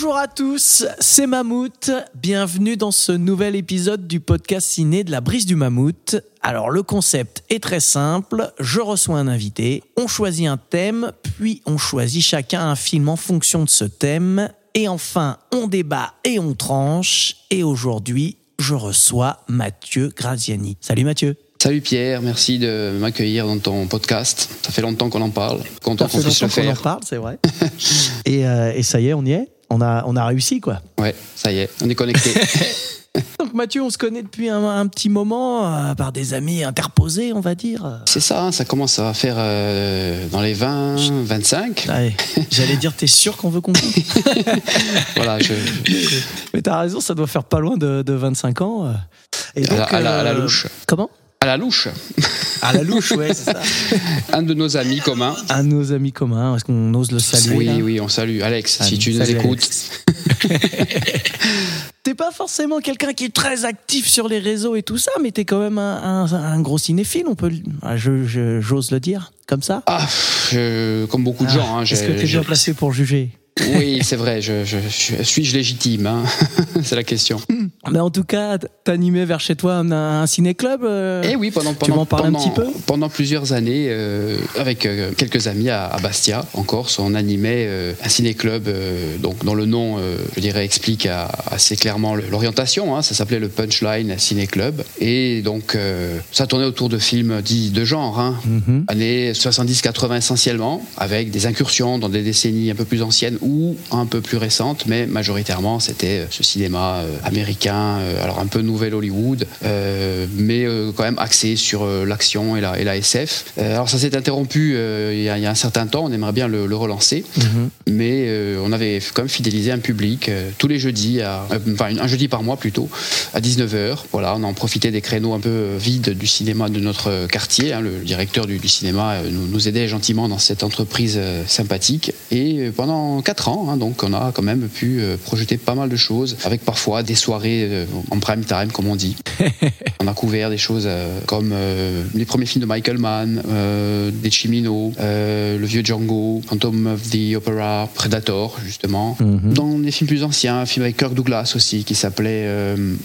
Bonjour à tous, c'est Mammouth. Bienvenue dans ce nouvel épisode du podcast ciné de la brise du Mammouth. Alors le concept est très simple, je reçois un invité, on choisit un thème, puis on choisit chacun un film en fonction de ce thème, et enfin on débat et on tranche, et aujourd'hui je reçois Mathieu Graziani. Salut Mathieu. Salut Pierre, merci de m'accueillir dans ton podcast. Ça fait longtemps qu'on en parle. Content qu'on puisse le longtemps qu'on en faire. parle, c'est vrai. et, euh, et ça y est, on y est? On a, on a réussi quoi. Ouais, ça y est, on est connecté. Donc Mathieu, on se connaît depuis un, un petit moment, euh, par des amis interposés, on va dire. C'est ça, hein, ça commence à faire euh, dans les 20, 25. Allez, J'allais dire, t'es sûr qu'on veut qu'on Voilà, je, Mais t'as raison, ça doit faire pas loin de, de 25 ans. euh. Et à, la, à la- à la louche. Comment? À la louche. À la louche, ouais, c'est ça. Un de nos amis communs. Un de nos amis communs, est-ce qu'on ose le saluer oui, oui, on salue. Alex, Allez, si tu nous écoutes. T'es pas forcément quelqu'un qui est très actif sur les réseaux et tout ça, mais t'es quand même un, un- un gros cinéphile, on peut, ah, je- je- j'ose le dire, comme ça. Ah, je- comme beaucoup de gens. Hein, Est-ce j'ai- que t'es j'ai- bien placé pour juger? Oui, c'est vrai. Je, je- je- suis-je légitime hein C'est la question. Mais en tout cas, t'animais vers chez toi un, un ciné-club euh, Eh oui, pendant, Tu pendant, m'en parles un petit peu pendant plusieurs années, euh, avec euh, quelques amis à, à Bastia, en Corse, on animait euh, un ciné-club euh, donc, dont le nom, je dirais, explique à- assez clairement l'orientation. hein. ça s'appelait le Punchline Ciné-Club. Et donc, euh, ça tournait autour de films dits de genre, hein. Mhm. années 70-80 essentiellement, avec des incursions dans des décennies un peu plus anciennes ou un peu plus récentes, mais majoritairement, c'était euh, ce cinéma euh, américain, euh, alors un peu nouvel Hollywood, mais quand même axé sur l'action et la, et la SF. Alors ça s'est interrompu il y, a- il y a un certain temps, on aimerait bien le, le relancer, Mhm. mais on avait quand même fidélisé un public tous les jeudis, à, enfin un jeudi par mois plutôt, à 19h. Voilà, on en profitait des créneaux un peu vides du cinéma de notre quartier. hein. le directeur du, du cinéma nous, nous aidait gentiment dans cette entreprise sympathique. Et pendant 4 ans, hein, donc on a quand même pu euh, projeter pas mal de choses, avec parfois des soirées euh, en prime time, comme on dit. On a couvert des choses euh, comme les premiers films de Michael Mann, des Chimino, le vieux Django, Phantom of the Opera, Predator justement. Mhm. Dans des films plus anciens, un film avec Kirk Douglas aussi qui s'appelait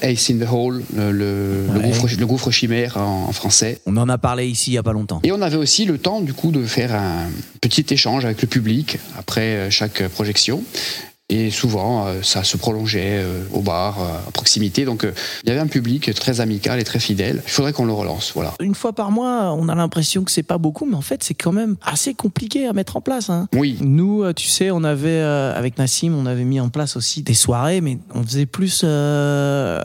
Ace in the Hole, le, gouffre, le gouffre chimère en, en français. On en a parlé ici il y a pas longtemps. Et on avait aussi le temps du coup de faire un petit échange avec le public après euh, chaque projection. Et souvent, euh, ça se prolongeait euh, au bar, à proximité. Donc, il y avait un public très amical et très fidèle. Il faudrait qu'on le relance. Voilà. Une fois par mois, on a l'impression que c'est pas beaucoup, mais en fait, c'est quand même assez compliqué à mettre en place. hein. Oui, Nous, tu sais, on avait, avec Nassim, on avait mis en place aussi des soirées, mais on faisait plus euh,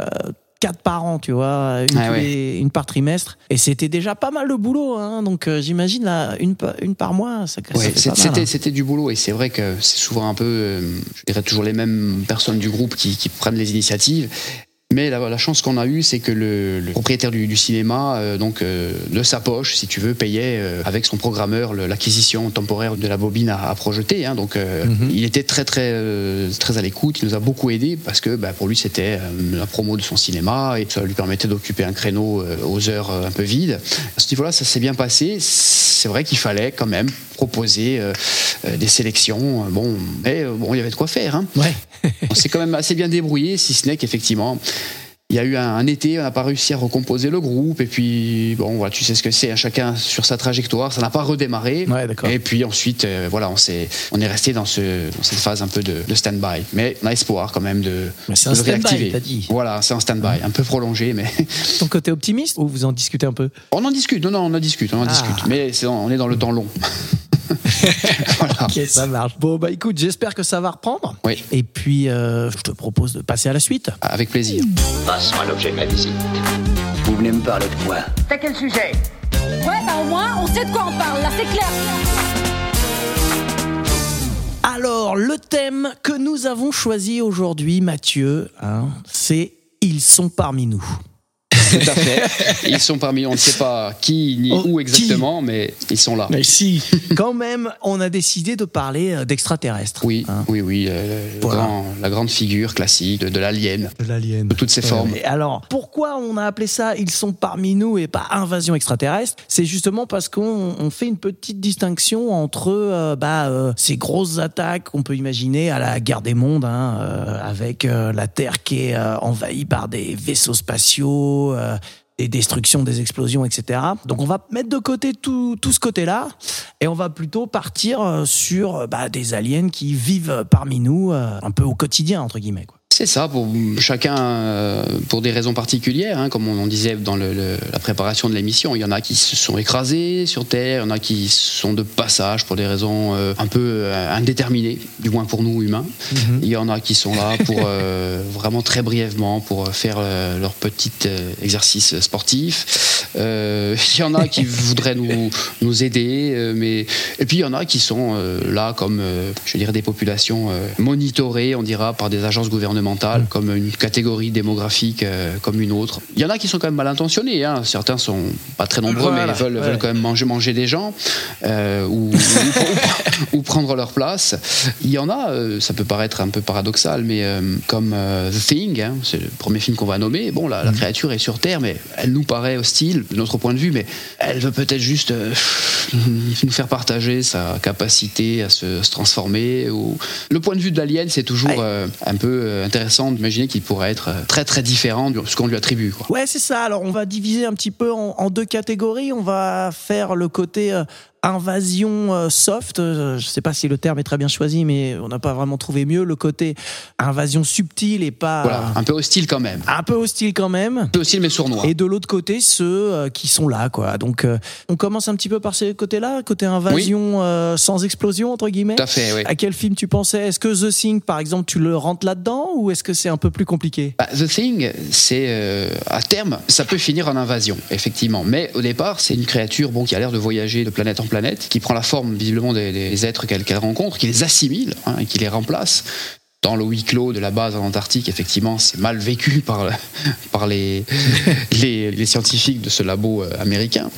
quatre par an, tu vois, une, Ah tous ouais. les- une par trimestre. Et c'était déjà pas mal de boulot, hein. donc euh, j'imagine là, une, une par mois, ça, ça Ouais, mal, c'était hein. c'était du boulot et c'est vrai que c'est souvent un peu, euh, je dirais toujours les mêmes personnes du groupe qui, qui prennent les initiatives. Mais la, la chance qu'on a eue, c'est que le, le propriétaire du, du cinéma, euh, donc euh, de sa poche, si tu veux, payait euh, avec son programmeur l'acquisition temporaire de la bobine à, à projeter. hein. donc, euh, Mhm. il était très très euh, très à l'écoute. Il nous a beaucoup aidé parce que bah, pour lui, c'était euh, la promo de son cinéma et ça lui permettait d'occuper un créneau euh, aux heures un peu vides. À ce niveau-là, ça s'est bien passé. C'est vrai qu'il fallait quand même proposer euh, euh, des sélections. Euh, Bon, mais bon, il y avait de quoi faire. hein. Ouais. On s'est quand même assez bien débrouillé, si ce n'est qu'effectivement, il y a eu un, un été, on n'a pas réussi à recomposer le groupe, et puis, bon, voilà, tu sais ce que c'est, hein, chacun sur sa trajectoire, ça n'a pas redémarré. Ouais. Et puis ensuite, euh, voilà, on, s'est, on est resté dans, ce, dans cette phase un peu de, de stand-by. Mais on a espoir quand même de, de un le stand-by, réactiver. t'as dit. Voilà, c'est un stand-by, un peu prolongé, mais Ton côté optimiste ou vous en discutez un peu? On en discute, non, non, on en discute, on en Ah. discute. Mais on est dans le temps long. voilà. Ok, ça marche. Bon, bah écoute, j'espère que ça va reprendre. Oui. Et puis, euh, je te propose de passer à la suite. Avec plaisir. Passe-moi l'objet de ma visite. Vous venez me parler de quoi? T'as quel sujet? Ouais, bah au moins, on sait de quoi on parle, là, c'est clair. Alors, le thème que nous avons choisi aujourd'hui, Mathieu, hein, c'est Ils sont parmi nous. Tout à fait. Ils sont parmi nous. On ne sait pas qui ni Oh, où exactement, mais ils sont là. Mais si Quand même, on a décidé de parler euh, d'extraterrestres. Oui, hein. oui, oui. euh, le Voilà. grand- la grande figure classique de, l'alien, De l'alien. de toutes ses formes. Et alors, pourquoi on a appelé ça Ils sont parmi nous et pas invasion extraterrestre? C'est justement parce qu'on on fait une petite distinction entre euh, bah, euh, ces grosses attaques qu'on peut imaginer à la guerre des mondes, hein, euh, avec euh, la Terre qui est euh, envahie par des vaisseaux spatiaux. Euh, des destructions, des explosions, etc. Donc on va mettre de côté tout, tout ce côté-là et on va plutôt partir euh, sur euh, bah, des aliens qui vivent parmi nous un peu au quotidien, entre guillemets. C'est ça, pour chacun, euh, pour des raisons particulières, hein, comme on en disait dans le- le- la préparation de l'émission. Il y en a qui se sont écrasés sur Terre, il y en a qui sont de passage pour des raisons euh, un peu euh, indéterminées, du moins pour nous humains. Il y en a qui sont là pour euh, vraiment très brièvement pour faire euh, leur petit exercice sportif. Il y en a qui voudraient nous, nous aider, mais et puis il y en a qui sont là comme je des populations monitorées, on dira par des agences gouvernementales comme une catégorie démographique euh, comme une autre. Il y en a qui sont quand même mal intentionnés. Hein. Certains sont pas très nombreux, Voilà, mais veulent, ouais. veulent quand même manger manger des gens euh, ou, ou- ou- ou prendre leur place. Il y en a, euh, ça peut paraître un peu paradoxal, mais comme The Thing, hein, c'est le premier film qu'on va nommer. Bon, la, la créature est sur Terre, mais elle nous paraît hostile de notre point de vue, mais elle veut peut-être juste nous faire partager sa capacité à se, se transformer. Ou... Le point de vue de l'alien, c'est toujours un peu euh, intéressant d'imaginer qu'il pourrait être euh, très très différent de ce qu'on lui attribue. Ouais, c'est ça. Alors, on va diviser un petit peu en, en deux catégories. On va faire le côté euh, invasion euh, soft. Euh, je sais pas si le terme est très bien choisi, mais on n'a pas vraiment trouvé mieux. Le côté invasion subtile et pas Voilà, un peu hostile quand même. un peu hostile quand même. Un peu hostile mais sournois. Et de l'autre côté, ceux euh, qui sont là, quoi. Donc, on commence un petit peu par ce côté-là, côté invasion euh, sans explosion entre guillemets. Tout à fait, oui. À quel film tu pensais? Est-ce que The Thing, par exemple, tu le rentres là-dedans ou est-ce que c'est un peu plus compliqué? Bah, The Thing, c'est euh, à terme, ça peut finir en invasion, effectivement. Mais au départ, c'est une créature bon, qui a l'air de voyager de planète en planète, qui prend la forme visiblement des, des êtres qu'elle rencontre, qui les assimile hein, et qui les remplace. Dans le huis clos de la base en Antarctique, effectivement, c'est mal vécu par, par les, les, les scientifiques de ce labo euh, américain.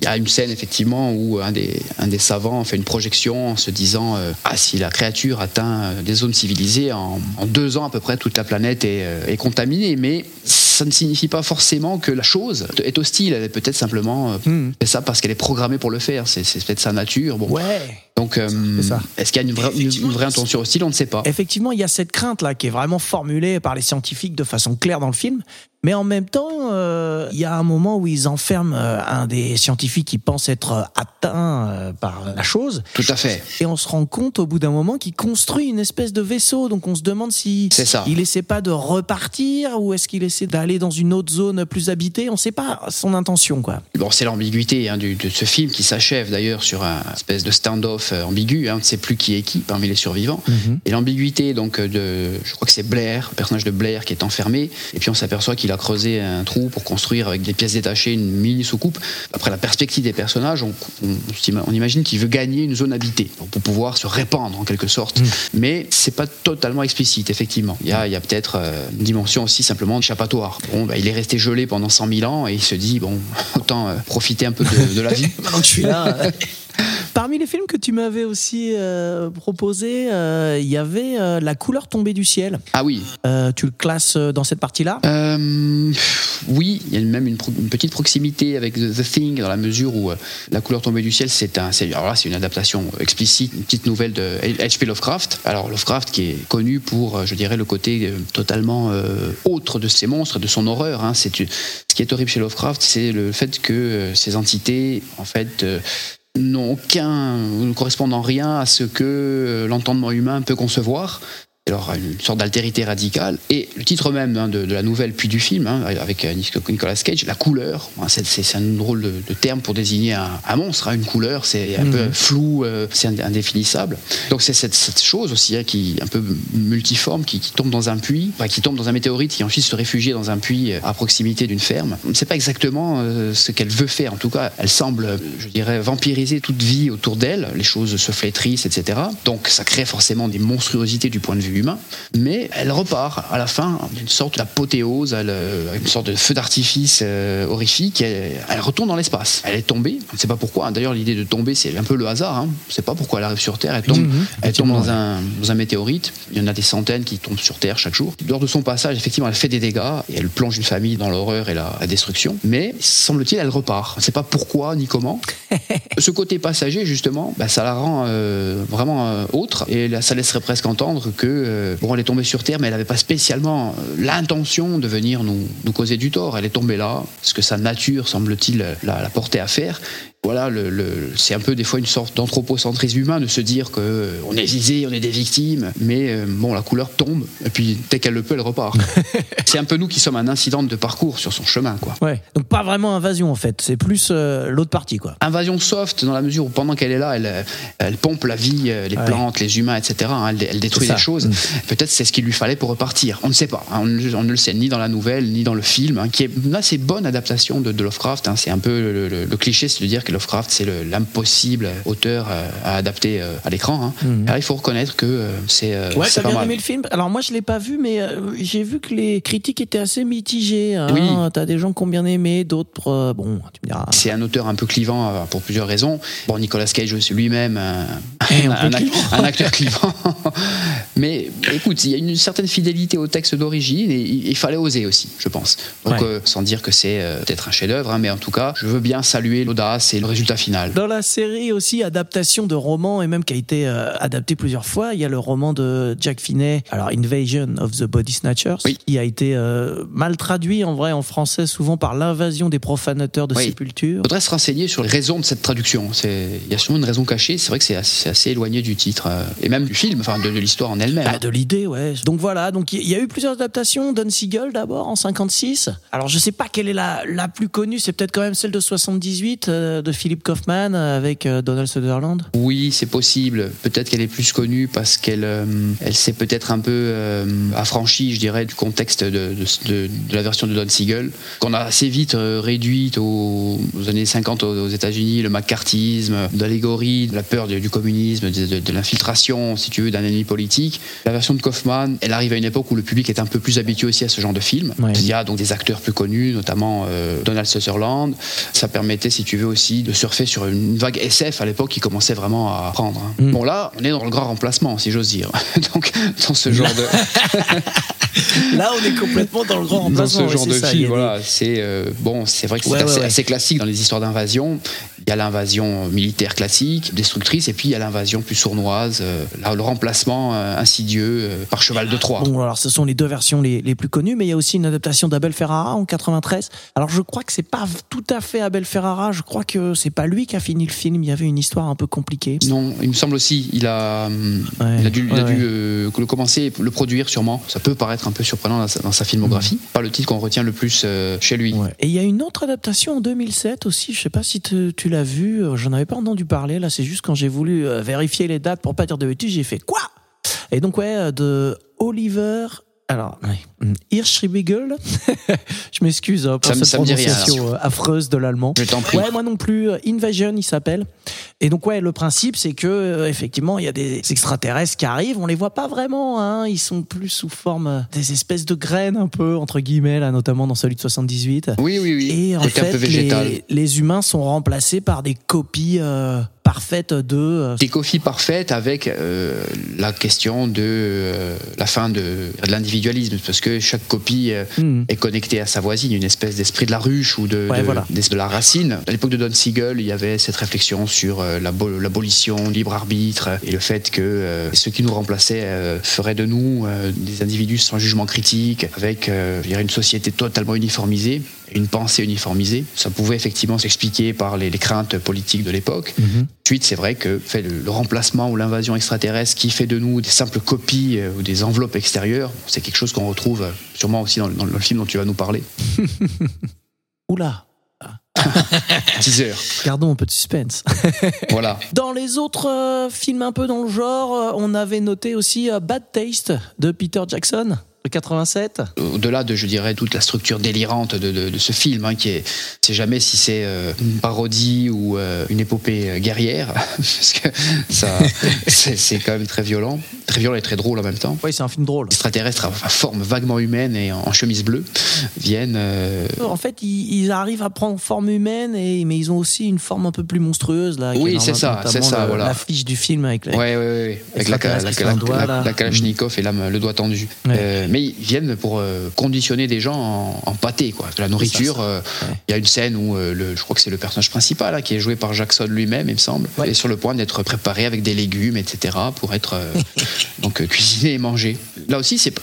Il y a une scène, effectivement, où un des, un des savants fait une projection en se disant euh, Ah, si la créature atteint des zones civilisées, en, en deux ans à peu près, toute la planète est, euh, est contaminée. Mais ça ne signifie pas forcément que la chose est hostile. Elle est peut-être simplement euh, Hmm. fait ça parce qu'elle est programmée pour le faire. C'est c'est peut-être sa nature. Bon. Ouais. Donc, euh, est-ce qu'il y a une vraie, une- une vraie intention hostile On ne sait pas. Effectivement, il y a cette crainte-là qui est vraiment formulée par les scientifiques de façon claire dans le film. Mais en même temps, euh, il y a un moment où ils enferment euh, un des scientifiques qui pense être atteint euh, par la chose. Tout à fait. Et on se rend compte au bout d'un moment qu'il construit une espèce de vaisseau. Donc on se demande si ça. il essaie pas de repartir ou est-ce qu'il essaie d'aller dans une autre zone plus habitée. On ne sait pas son intention, quoi. Bon, c'est l'ambiguïté hein, du- de ce film qui s'achève d'ailleurs sur un espèce de stand-off euh, ambigu. hein. on ne sait plus qui est qui parmi les survivants. Et l'ambiguïté donc euh, de, je crois que c'est Blair, le personnage de Blair qui est enfermé. Et puis on s'aperçoit qu'il a creusé un trou pour construire avec des pièces détachées une mini soucoupe. Après la perspective des personnages, on, on- on imagine qu'il veut gagner une zone habitée pour pouvoir se répandre en quelque sorte. Mais c'est pas totalement explicite effectivement. Il y a, il y a peut-être euh, une dimension aussi simplement d'échappatoire. Bon, bah, il est resté gelé pendant 100 000 ans et il se dit bon autant euh, profiter un peu de, de la vie. Maintenant que je suis là. Parmi les films que tu m'avais aussi euh, proposé, euh, il y avait euh, La couleur tombée du ciel. Ah oui, Euh, tu le classes euh, dans cette partie-là? Euh, oui, il y a même une, petite proximité avec The, Thing dans la mesure où euh, La couleur tombée du ciel, c'est un, c'est, alors là, c'est une adaptation explicite, une petite nouvelle de H.P. Lovecraft. Alors Lovecraft qui est connu pour, euh, je dirais, le côté euh, totalement euh, autre de ces monstres, de son horreur. hein. C'est ce qui est horrible chez Lovecraft, c'est le fait que euh, ces entités, en fait. N'ont aucun, ne correspondent en rien à ce que euh, l'entendement humain peut concevoir. Alors une sorte d'altérité radicale. Et le titre même hein, de, de la nouvelle puis du film, hein, avec euh, Nicolas Cage, la couleur, hein, c'est- un drôle de, de terme pour désigner un, un monstre, hein, une couleur, c'est un peu flou, euh, c'est ind- indéfinissable. Donc c'est cette, cette chose aussi qui un peu multiforme, qui, qui tombe dans un puits, enfin, qui tombe dans un météorite, qui ensuite se réfugie dans un puits euh, à proximité d'une ferme. On ne sait pas exactement euh, ce qu'elle veut faire. En tout cas, elle semble, je dirais, vampiriser toute vie autour d'elle. Les choses se flétrissent, etc. Donc ça crée forcément des monstruosités du point de vue humain. Mais elle repart à la fin d'une sorte d'apothéose, une sorte de feu d'artifice euh, horrifique. Elle, elle retourne dans l'espace. Elle est tombée. On ne sait pas pourquoi. D'ailleurs, l'idée de tomber, c'est un peu le hasard. hein. On ne sait pas pourquoi elle arrive sur Terre. Elle tombe, Mhm, elle tombe dans, un, dans un météorite. Il y en a des centaines qui tombent sur Terre chaque jour. Lors de son passage, effectivement, elle fait des dégâts et elle plonge une famille dans l'horreur et la, la destruction. Mais semble-t-il, elle repart. On ne sait pas pourquoi ni comment. Ce côté passager, justement, bah, ça la rend euh, vraiment euh, autre. Et là, ça laisserait presque entendre que, euh, bon, elle est tombée sur Terre, mais elle n'avait pas spécialement euh, l'intention de venir nous, causer du tort. Elle est tombée là, parce que sa nature, semble-t-il, la, la portait à faire. Voilà, le, le- c'est un peu des fois une sorte d'anthropocentrisme humain de se dire que euh, on est visé, on est des victimes, mais euh, bon, la couleur tombe, et puis dès qu'elle le peut, elle repart. c'est un peu nous qui sommes un incident de parcours sur son chemin, quoi. Ouais. Donc pas vraiment invasion en fait, c'est plus euh, l'autre partie quoi. Invasion soft dans la mesure où pendant qu'elle est là, elle, elle pompe la vie, les Ouais. plantes, les humains, etc. hein, elle, elle détruit des choses. Mm. Peut-être c'est ce qu'il lui fallait pour repartir. On ne sait pas. hein, on, ne, on ne le sait ni dans la nouvelle ni dans le film, hein, qui est une assez bonne adaptation de, de Lovecraft. C'est un peu le, le- le cliché, c'est de dire que Lovecraft c'est le- l'impossible auteur euh, à adapter euh, à l'écran. hein. Alors il faut reconnaître que euh, c'est Ouais, pas bien mal. aimé le film? Alors moi je l'ai pas vu, mais j'ai vu que les critiques étaient assez mitigées. Hein. Oui. T'as des gens qui ont bien aimé, d'autres bon, tu me diras. C'est un auteur un peu clivant pour plusieurs raisons. Bon, Nicolas Cage aussi lui-même, un, Eh, un acteur clivant. Mais écoute, il y a une certaine fidélité au texte d'origine et il, il fallait oser aussi, je pense. Donc, Ouais. euh, sans dire que c'est euh, peut-être un chef-d'œuvre, hein, mais en tout cas, je veux bien saluer l'audace et le résultat final. Dans la série aussi, adaptation de romans, et même qui a été euh, adapté plusieurs fois, il y a le roman de Jack Finney, alors Invasion of the Body Snatchers, Oui. qui a été euh, mal traduit en vrai en français souvent par l'invasion des profanateurs de Oui. sépultures. Il faudrait se renseigner sur les raisons de cette traduction. Il y a sûrement une raison cachée. C'est vrai que c'est assez, éloigné du titre euh, et même du film, enfin de, de l'histoire en elle-même. Ah, de l'idée, ouais. Donc voilà, donc il y a eu plusieurs adaptations. Don Siegel d'abord en 56. Alors je sais pas quelle est la, la plus connue, c'est peut-être quand même celle de 78 euh, de Philip Kaufman avec euh, Donald Sutherland? Oui, c'est possible. Peut-être qu'elle est plus connue parce qu'elle euh, elle s'est peut-être un peu euh, affranchie, je dirais, du contexte de, de, de- de la version de Don Siegel, qu'on a assez vite réduite aux, aux années 50 aux, aux États-Unis, le macartisme, d'allégorie, de la peur du, communisme, de, l'infiltration, si tu veux, d'un ennemi politique. La version de Kaufman, elle arrive à une époque où le public est un peu plus habitué aussi à ce genre de film. Ouais. Il y a donc des acteurs plus connus, notamment euh, Donald Sutherland. Ça permettait, si tu veux, aussi de surfer sur une vague SF à l'époque qui commençait vraiment à prendre. hein. Mm. Bon, là, on est dans le grand remplacement, si j'ose dire. donc, dans ce genre de, Là, on est complètement dans le grand dans remplacement. ce genre ouais, de ça, film, des- voilà, c'est euh, bon, c'est vrai que c'est Ouais, ouais, assez, ouais. assez classique dans les histoires d'invasion. Il y a l'invasion militaire classique, destructrice, et puis il y a l'invasion plus sournoise, euh, le remplacement euh, insidieux euh, par cheval de Troie. Bon, alors ce sont les deux versions les, les plus connues, mais il y a aussi une adaptation d'Abel Ferrara en 93. Alors je crois que c'est pas tout à fait Abel Ferrara, je crois que c'est pas lui qui a fini le film, il y avait une histoire un peu compliquée. Non, il me semble aussi, il a, Ouais, il a dû, il a ouais, dû ouais. euh, le commencer, le produire sûrement. Ça peut paraître un peu surprenant dans sa, dans sa filmographie. Pas le titre qu'on retient le plus chez lui. Ouais. Et il y a une autre adaptation en 2007 aussi, je sais pas si te- tu l'as vu, euh, j'en avais pas entendu parler, là c'est juste quand j'ai voulu euh, vérifier les dates pour pas dire de bêtises, j'ai fait quoi? Et donc ouais, de Oliver... Alors, ouais, Hirschriegel, je m'excuse hein, pour Ça cette ça rien, prononciation euh, affreuse de l'allemand. Je t'en prie. Ouais, moi non plus. euh, Invasion, il s'appelle. Et donc ouais, le principe c'est que euh, effectivement il y a des extraterrestres qui arrivent, on les voit pas vraiment, hein, ils sont plus sous forme des espèces de graines un peu entre guillemets là, notamment dans celui de 78. Oui, oui, oui. Et en un fait, peu les, les humains sont remplacés par des copies euh, parfaites de. euh, Des copies parfaites avec euh, la question de la fin de, de l'individualisme, parce que chaque copie euh, hmm. est connectée à sa voisine, une espèce d'esprit de la ruche ou de, Ouais, de, voilà. des- de la racine. À l'époque de Don Siegel, il y avait cette réflexion sur euh, l'abo- l'abolition, libre arbitre, et le fait que euh, ceux qui nous remplaçaient euh, feraient de nous euh, des individus sans jugement critique, avec je dirais une société totalement uniformisée. Une pensée uniformisée. Ça pouvait effectivement s'expliquer par les, les craintes politiques de l'époque. Ensuite, c'est vrai que fait, le, le remplacement ou l'invasion extraterrestre qui fait de nous des simples copies euh, ou des enveloppes extérieures, c'est quelque chose qu'on retrouve euh, sûrement aussi dans, le- dans le film dont tu vas nous parler. Oula, Teaser. gardons un peu de suspense. Voilà. Dans les autres euh, films un peu dans le genre, on avait noté aussi Bad Taste de Peter Jackson, 87? Au-delà de, je dirais, toute la structure délirante de, de- de ce film, hein, qui est, c'est jamais si c'est euh, une parodie ou euh, une épopée euh, guerrière, parce que ça, c'est, quand même très violent, très violent et très drôle en même temps. Oui, c'est un film drôle. Les extraterrestres à à forme vaguement humaine et en, en chemise bleue viennent. euh, En fait, ils, ils arrivent à prendre forme humaine, et, mais ils ont aussi une forme un peu plus monstrueuse. Là, Oui, est c'est ça, c'est ça, voilà. L'affiche du film avec les. Ouais, ouais, ouais, avec la, la Kalachnikov et le doigt tendu. Mais ils viennent pour euh, conditionner des gens en, en pâté, quoi. De la nourriture. euh, Il y a une scène où euh, le, je crois que c'est le personnage principal, là, qui est joué par Jackson lui-même, il me semble, Ouais. est sur le point d'être préparé avec des légumes, etc., pour être donc cuisiné et mangé. Là aussi, c'est,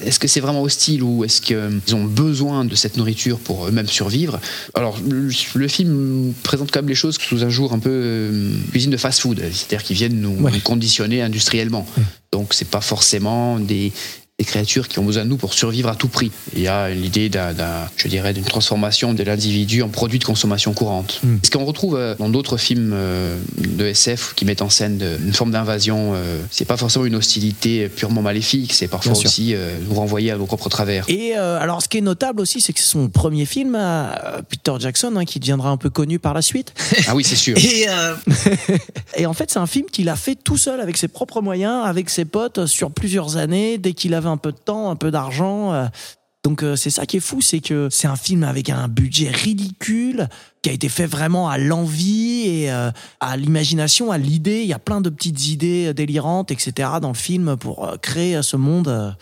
est-ce que c'est vraiment hostile ou est-ce qu'ils ont besoin de cette nourriture pour eux-mêmes survivre? Alors, le, le film présente quand même les choses sous un jour un peu euh, cuisine de fast-food, c'est-à-dire qu'ils viennent nous, Ouais. nous conditionner industriellement. Donc, c'est pas forcément des des créatures qui ont besoin de nous pour survivre à tout prix. Il y a l'idée d'un, je dirais, d'une transformation de l'individu en produit de consommation courante. Mm. Ce qu'on retrouve euh, dans d'autres films euh, de SF qui mettent en scène de- une forme d'invasion, euh, c'est pas forcément une hostilité purement maléfique, c'est parfois Bien aussi euh, nous renvoyer à nos propres travers. Et euh, alors, ce qui est notable aussi, c'est que c'est son premier film, euh, Peter Jackson, hein, qui deviendra un peu connu par la suite. Ah oui, c'est sûr. Et, euh, et en fait, c'est un film qu'il a fait tout seul, avec ses propres moyens, avec ses potes, sur plusieurs années, dès qu'il avait un peu de temps, un peu d'argent. euh. Donc euh, c'est ça qui est fou, c'est que c'est un film avec un budget ridicule, qui a été fait vraiment à l'envie et euh, à l'imagination, à l'idée. Il y a plein de petites idées délirantes, etc. dans le film pour créer ce monde.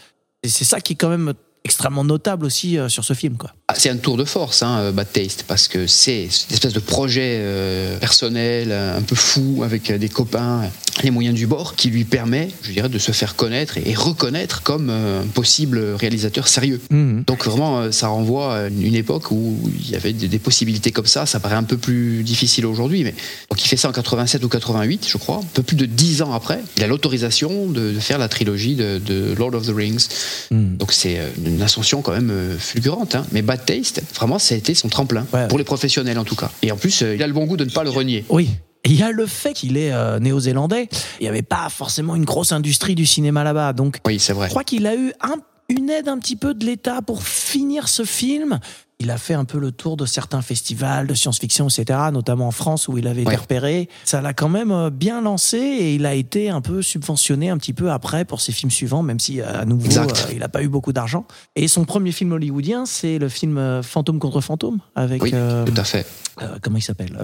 Et c'est ça qui est quand même extrêmement notable aussi sur ce film, quoi. Ah, C'est un tour de force, hein, euh, Bad Taste, parce que c'est une espèce de projet euh, personnel, euh, un peu fou, avec des copains, les moyens du bord, qui lui permet, je dirais, de se faire connaître et reconnaître comme euh, un possible réalisateur sérieux. Mhm. Donc vraiment, euh, ça renvoie à une époque où il y avait des, des possibilités comme ça. Ça paraît un peu plus difficile aujourd'hui, mais donc il fait ça en 87 ou 88, je crois. Un peu plus de 10 ans après, il a l'autorisation de, de faire la trilogie de, de Lord of the Rings. Mhm. Donc c'est une ascension quand même fulgurante. hein. Mais Bad Taste, vraiment, ça a été son tremplin Ouais. pour les professionnels en tout cas. Et en plus, euh, il a le bon goût de ne pas le renier. Oui. Il y a le fait qu'il est euh, néo-zélandais. Il n'y avait pas forcément une grosse industrie du cinéma là-bas. Donc, Oui, c'est vrai. je crois qu'il a eu un- une aide un petit peu de l'État pour finir ce film. Il a fait un peu le tour de certains festivals de science-fiction, etc., notamment en France où il avait été Ouais. repéré. Ça l'a quand même euh, bien lancé et il a été un peu subventionné un petit peu après pour ses films suivants, même si euh, à nouveau euh, il n'a pas eu beaucoup d'argent. Et son premier film hollywoodien, c'est le film Fantôme contre Fantôme avec Oui, euh, tout à fait. euh, comment il s'appelle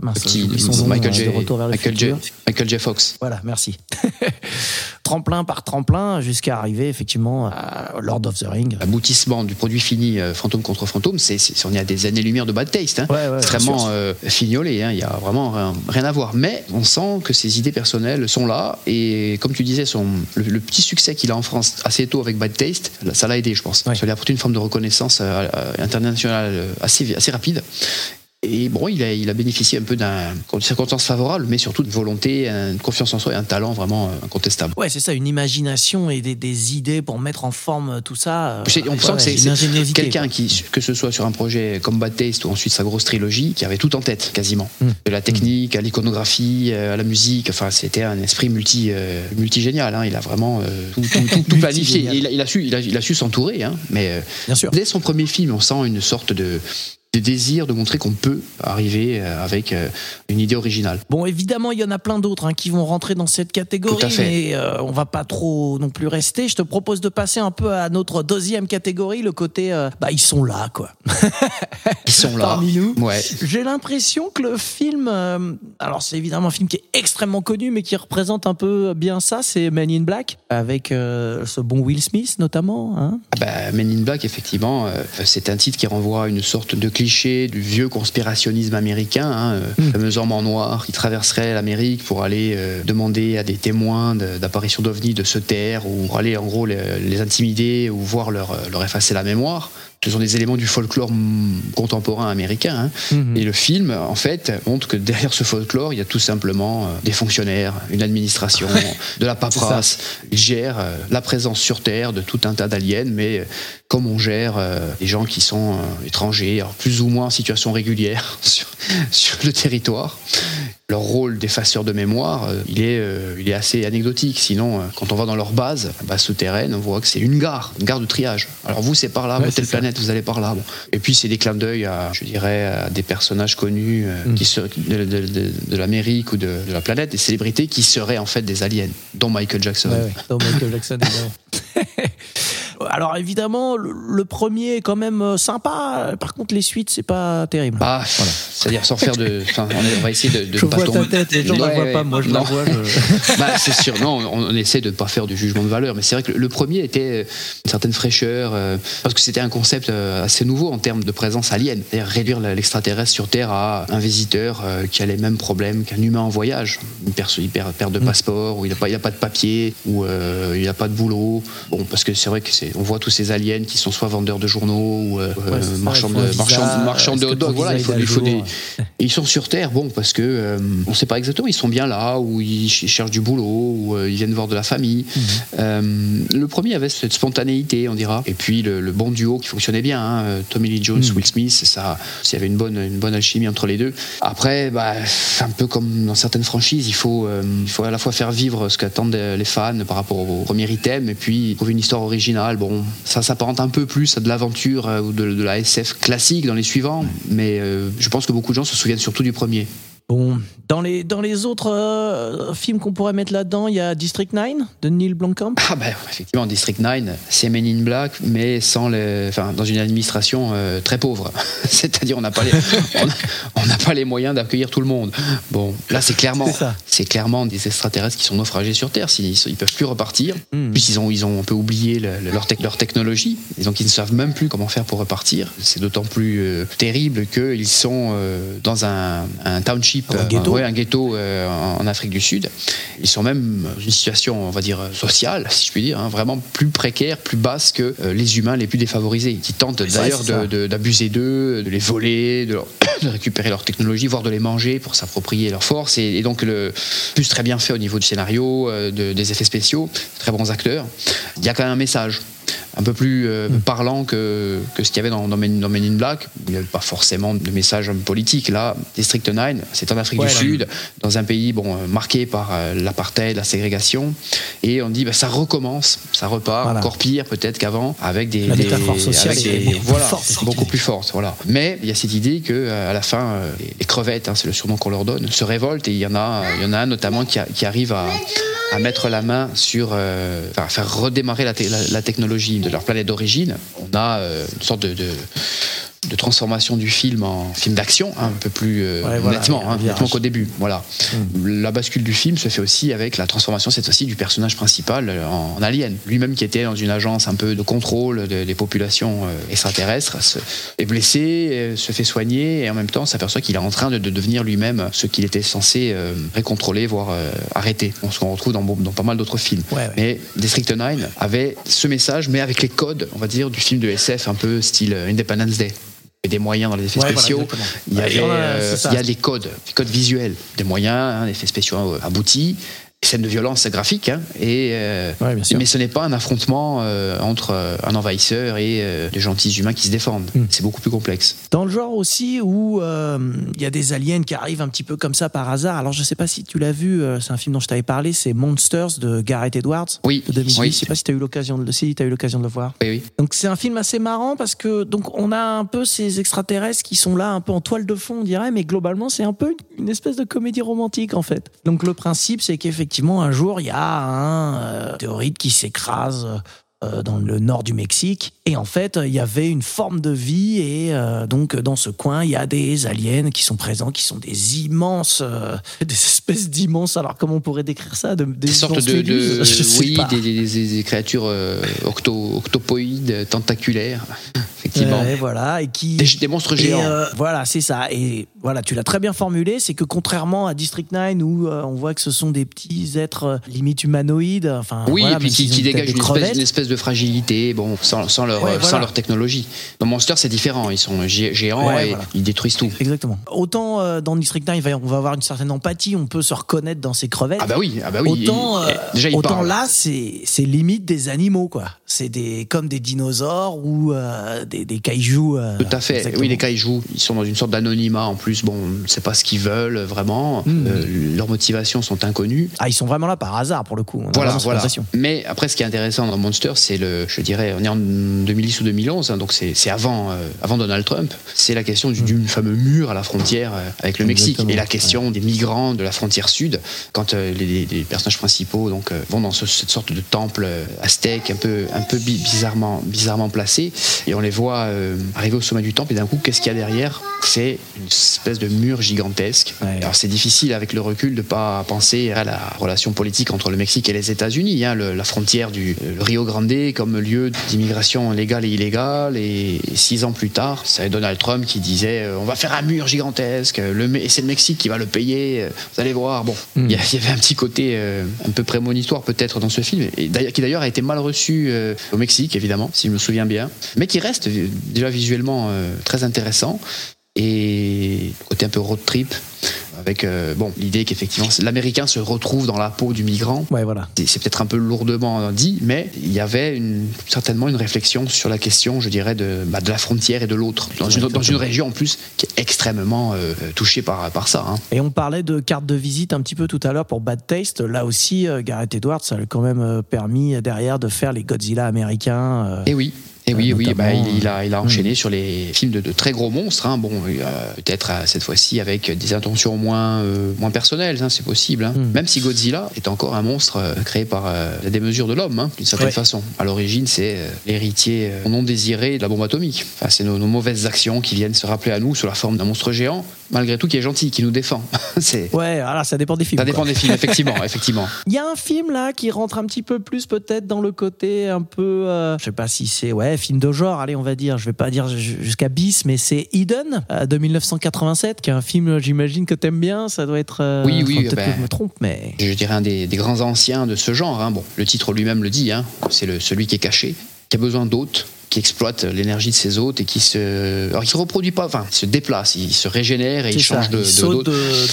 mince, j'oublie son nom, Michael, euh, J. de Retour vers le Michael, J. Michael J. Fox. Voilà, merci. tremplin par tremplin jusqu'à arriver effectivement à Lord of the Ring. L'aboutissement du produit fini Fantôme contre Fantôme, c'est, c'est- on est à des années-lumière de Bad Taste. hein. Ouais, ouais, extrêmement sûr. euh, fignolé, hein. il y a vraiment rien, rien à voir. Mais on sent que ses idées personnelles sont là, et comme tu disais, son, le, le petit succès qu'il a en France assez tôt avec Bad Taste, ça l'a aidé, je pense. Ouais. Ça lui a apporté une forme de reconnaissance euh, euh, internationale euh, assez, assez rapide. Et bon, il a, il a bénéficié un peu d'un d'une circonstance favorable, mais surtout de volonté, une confiance en soi et un talent vraiment euh, incontestable. Ouais, c'est ça, une imagination et des, des idées pour mettre en forme euh, tout ça. euh, on sent que c'est quelqu'un qui, que ce soit sur un projet comme Bad Taste ou ensuite sa grosse trilogie, qui avait tout en tête quasiment. Mm. De la technique à l'iconographie, à la musique, enfin c'était un esprit multi, euh, multi génial. hein. Il a vraiment euh, tout, tout- tout- planifié. Il, a, il a su, il a, il a su s'entourer, hein. mais euh, Bien sûr. dès son premier film, on sent une sorte de, de désir de montrer qu'on peut arriver euh, avec euh, une idée originale. Bon, évidemment, il y en a plein d'autres hein, qui vont rentrer dans cette catégorie, mais euh, on va pas trop non plus rester. Je te propose de passer un peu à notre deuxième catégorie, le côté, euh, bah ils sont là, quoi. Ils sont là. Parmi nous. Ouais. J'ai l'impression que le film, euh, alors c'est évidemment un film qui est extrêmement connu, mais qui représente un peu bien ça, c'est Men in Black, avec ce bon Will Smith notamment. Hein Ah bah, Men in Black, effectivement, c'est un titre qui renvoie à une sorte de cliché du vieux conspirationnisme américain, hein, euh, Mm. le fameux homme en noir qui traverserait l'Amérique pour aller euh, demander à des témoins de- d'apparition d'ovnis de se taire ou pour aller en gros les, les intimider ou voir leur, euh, leur effacer la mémoire. Ce sont des éléments du folklore contemporain américain. hein. Mhm. Et le film, en fait, montre que derrière ce folklore, il y a tout simplement euh, des fonctionnaires, une administration, de la paperasse. Ils gèrent euh, la présence sur Terre de tout un tas d'aliens, mais euh, comme on gère les gens qui sont étrangers, plus ou moins en situation régulière sur, sur le territoire. Leur rôle d'effaceur de mémoire, il, est, euh, il est assez anecdotique. Sinon, quand on va dans leur base, base souterraine, on voit que c'est une gare, une gare de triage. Alors vous, c'est par là, Ouais, telle ça. Planète, vous allez par là. Bon. Et puis, c'est des clins d'œil à, je dirais, à des personnages connus euh, Mm. qui seraient de, de- de- de l'Amérique ou de, la planète, des célébrités qui seraient en fait des aliens, dont Michael Jackson. Ouais, Michael Jackson. Alors évidemment, le, premier est quand même euh, sympa. Par contre, les suites, c'est pas terrible. Bah, c'est-à-dire sans faire de. enfin, on, va essayer de, de je pas vois ta tête, les gens ne la Ouais, voient ouais. pas, moi je la Non. vois. je- Bah, c'est sûr, non, on, on essaie de ne pas faire du jugement de valeur, mais c'est vrai que le, le premier était une certaine fraîcheur, euh, parce que c'était un concept euh, assez nouveau en termes de présence alien, c'est-à-dire réduire l'extraterrestre sur Terre à un visiteur euh, qui a les mêmes problèmes qu'un humain en voyage, il perd, perd de passeport, ou il n'a pas, il a pas de papier, ou euh, il n'a pas de boulot. Bon, parce que c'est vrai que c'est, on voit tous ces aliens qui sont soit vendeurs de journaux ou euh, Ouais, marchands de, visa, marchands, marchands est-ce de que hot ton dog. Voilà, il faut, il faut des, ils sont sur Terre, bon, parce que on ne sait pas exactement, ils sont bien là, ou ils ch- cherchent du boulot, ou ils viennent voir de la famille. Mhm. Euh, le premier avait cette spontanéité, on dira. Et puis le, le bon duo qui fonctionnait bien, hein, Tommy Lee Jones, Mhm. Will Smith, ça, il y avait une bonne, une bonne alchimie entre les deux. Après, bah, c'est un peu comme dans certaines franchises, il faut, euh, il faut à la fois faire vivre ce qu'attendent les fans par rapport au premier item, et puis trouver une histoire originale. Bon, ça s'apparente un peu plus à de l'aventure euh, ou de, de la SF classique dans les suivants, mais euh, je pense que beaucoup de gens se souviennent surtout du premier. Bon, dans les, dans les autres euh, films qu'on pourrait mettre là-dedans, il y a District 9 de Neil Blomkamp. Ah ben effectivement, District 9, c'est Men in Black, mais sans les, enfin, dans une administration euh, très pauvre. C'est-à-dire on n'a pas les, on a- on pas les moyens d'accueillir tout le monde. Bon, là c'est clairement, C'est clairement des extraterrestres qui sont naufragés sur Terre. Ils peuvent plus repartir. Puis ils ont, ils ont un peu oublié le- le- leur, tec- leur technologie, et donc ils ne savent même plus comment faire pour repartir. C'est d'autant plus euh, terrible qu'ils sont euh, dans un, un township, Un ghetto. Ouais, un ghetto euh, en, en Afrique du Sud. Ils sont même dans une situation, on va dire, sociale, si je puis dire, hein, vraiment plus précaire, plus basse que euh, les humains les plus défavorisés, qui tentent d'ailleurs de- d'abuser d'eux, de les voler, de, leur- de récupérer leur technologie, voire de les manger pour s'approprier leur force. Et, et donc, le plus très bien fait au niveau du scénario, euh, de- des effets spéciaux, très bons acteurs. Il y a quand même un message un peu plus euh, Hmm. parlant que, que ce qu'il y avait dans, dans, Men, dans Men in Black. Il n'y avait pas forcément de message politique. Là, District 9, c'est en Afrique Ouais, du là. Sud, dans un pays bon, euh, marqué par euh, l'apartheid, la ségrégation. Et on dit, bah, ça recommence, ça repart, Voilà. encore pire peut-être qu'avant, avec des. La des- métaphore sociale avec des- beaucoup plus voilà, forte, c'est beaucoup plus forte. Voilà. Mais il y a cette idée que euh, à la fin, les, les crevettes, hein, c'est le surnom qu'on leur donne, se révoltent et il y en a, il y en a un notamment qui, a- qui arrive à, à mettre la main sur, euh, enfin, à faire redémarrer la, te- la- la technologie de leur planète d'origine. On a euh, une sorte de, de- de transformation du film en film d'action, hein, un peu plus euh, Ouais, voilà, nettement, hein, nettement qu'au début. Voilà. La bascule du film se fait aussi avec la transformation cette fois-ci du personnage principal euh, en, en alien. Lui-même qui était dans une agence un peu de contrôle de- des populations euh, extraterrestres se- est blessé, euh, se fait soigner et en même temps s'aperçoit qu'il est en train de, de devenir lui-même ce qu'il était censé euh, récontrôler, voire arrêter. Ce qu'on retrouve dans, dans pas mal d'autres films. Ouais, ouais. Mais District 9 avait ce message, mais avec les codes, on va dire, du film de SF un peu style Independence Day. Il y avait des moyens dans les effets Ouais, spéciaux. il y avait, et euh, ça. il y a des codes, des codes visuels, des moyens, hein, des effets spéciaux euh, aboutis, scènes de violence graphiques. hein, et, euh, Ouais, mais ce n'est pas un affrontement euh, entre euh, un envahisseur et euh, des gentils humains qui se défendent. Hmm. C'est beaucoup plus complexe. Dans le genre aussi où il y a des aliens qui arrivent un petit peu comme ça par hasard. Alors je sais pas si tu l'as vu, c'est un film dont je t'avais parlé, c'est Monsters de Gareth Edwards Oui, de 2010. oui. Je sais pas si tu as eu l'occasion de le si, t'as eu l'occasion de le voir. Oui, oui. Donc c'est un film assez marrant parce que donc on a un peu ces extraterrestres qui sont là un peu en toile de fond on dirait mais globalement c'est un peu une espèce de comédie romantique en fait. Donc le principe c'est qu'effectivement un jour il y a un euh, théorite qui s'écrase dans le nord du Mexique et en fait il y avait une forme de vie et euh, donc dans ce coin il y a des aliens qui sont présents qui sont des immenses euh, des espèces d'immenses alors comment on pourrait décrire ça de, des Des sortes de, oui, des, des- des- des créatures euh, octo- octopoïdes, tentaculaires. effectivement. Euh, et voilà, et qui Des, des monstres géants. euh, voilà, c'est ça. Et voilà, tu l'as très bien formulé, c'est que contrairement à District 9 où euh, on voit que ce sont des petits êtres euh, limite humanoïdes, enfin Oui, voilà, et puis qui, dégagent une espèce, une espèce de fragilité, bon, sans, sans leur, Ouais, voilà. sans leur technologie. Dans Monster, c'est différent. Ils sont gé- géants Ouais, et voilà. ils détruisent tout. Exactement. Autant euh, dans District 9, il va- on va avoir une certaine empathie, on peut se reconnaître dans ces crevettes. Ah bah oui, ah bah oui. Autant, euh, déjà, autant là, c'est limite des animaux, quoi. C'est des comme des dinosaures ou euh, des, des kaijus. euh, Tout à fait. exactement. Oui, les kaijus, ils sont dans une sorte d'anonymat en plus. Bon, on ne sait pas ce qu'ils veulent vraiment. Mm. Euh, leurs motivations sont inconnues. Ah, ils sont vraiment là par hasard pour le coup. On Voilà, voilà. Mais après, ce qui est intéressant dans Monster, c'est le, je dirais, on est en 2010 ou 2011, hein, donc c'est avant, euh, avant Donald Trump. C'est la question du, du fameux mur à la frontière euh, avec le Mexique et la question des migrants de la frontière sud. Quand euh, les, les personnages principaux donc vont dans ce- cette sorte de temple aztèque un peu, un peu bi- bizarrement, bizarrement placé, et on les voit arriver au sommet du temple, et d'un coup, qu'est-ce qu'il y a derrière? C'est une espèce de mur gigantesque. Ouais. Alors c'est difficile avec le recul de pas penser à la relation politique entre le Mexique et les États-Unis, hein, la frontière du Rio Grande comme lieu d'immigration légale et illégale. Et six ans plus tard, c'est Donald Trump qui disait euh, on va faire un mur gigantesque, le, et c'est le Mexique qui va le payer. euh, Vous allez voir. Bon, il y, a- il y avait un petit côté euh, un peu prémonitoire peut-être dans ce film, et qui d'ailleurs a été mal reçu euh, au Mexique évidemment, si je me souviens bien, mais qui reste déjà visuellement euh, très intéressant et côté un peu road trip avec euh, bon l'idée qu'effectivement l'américain se retrouve dans la peau du migrant Ouais, voilà. c'est peut-être un peu lourdement dit mais il y avait une, certainement une réflexion sur la question je dirais de, bah, de la frontière et de l'autre dans une, dans une région en plus qui est extrêmement euh, touchée par, par ça hein. Et on parlait de carte de visite un petit peu tout à l'heure pour Bad Taste. Là aussi, euh, Gareth Edwards, ça a quand même permis derrière de faire les Godzilla américains. euh, Et oui. Et oui, Euh, oui, bah, il, il a, il a enchaîné sur les films de, de très gros monstres. hein. Bon, euh, peut-être euh, cette fois-ci avec des intentions moins, euh, moins personnelles, hein, c'est possible. hein. Mm. Même si Godzilla est encore un monstre euh, créé par euh, la démesure de l'homme, d'une certaine Ouais. façon. À l'origine, c'est euh, l'héritier euh, non désiré de la bombe atomique. Enfin, c'est nos, nos mauvaises actions qui viennent se rappeler à nous sous la forme d'un monstre géant, malgré tout qui est gentil, qui nous défend. c'est Ouais, voilà, ça dépend des films. ça quoi. dépend des films, effectivement, effectivement. Il y a un film là qui rentre un petit peu plus peut-être dans le côté un peu, euh, je sais pas si c'est ouais film de genre, allez on va dire, je vais pas dire ju- jusqu'à bis, mais c'est Eden euh, de 1987, qui est un film j'imagine que t'aimes bien, ça doit être. euh, Oui, oui, peut-être ben, que je me trompe, mais je dirais un des, des grands anciens de ce genre. hein. Bon, le titre lui-même le dit, hein. c'est le- celui qui est caché, qui a besoin d'hôtes, qui exploite l'énergie de ses hôtes et qui se, alors il se reproduit pas, enfin, il se déplace, il se régénère et il c'est ça, change de, il de- saute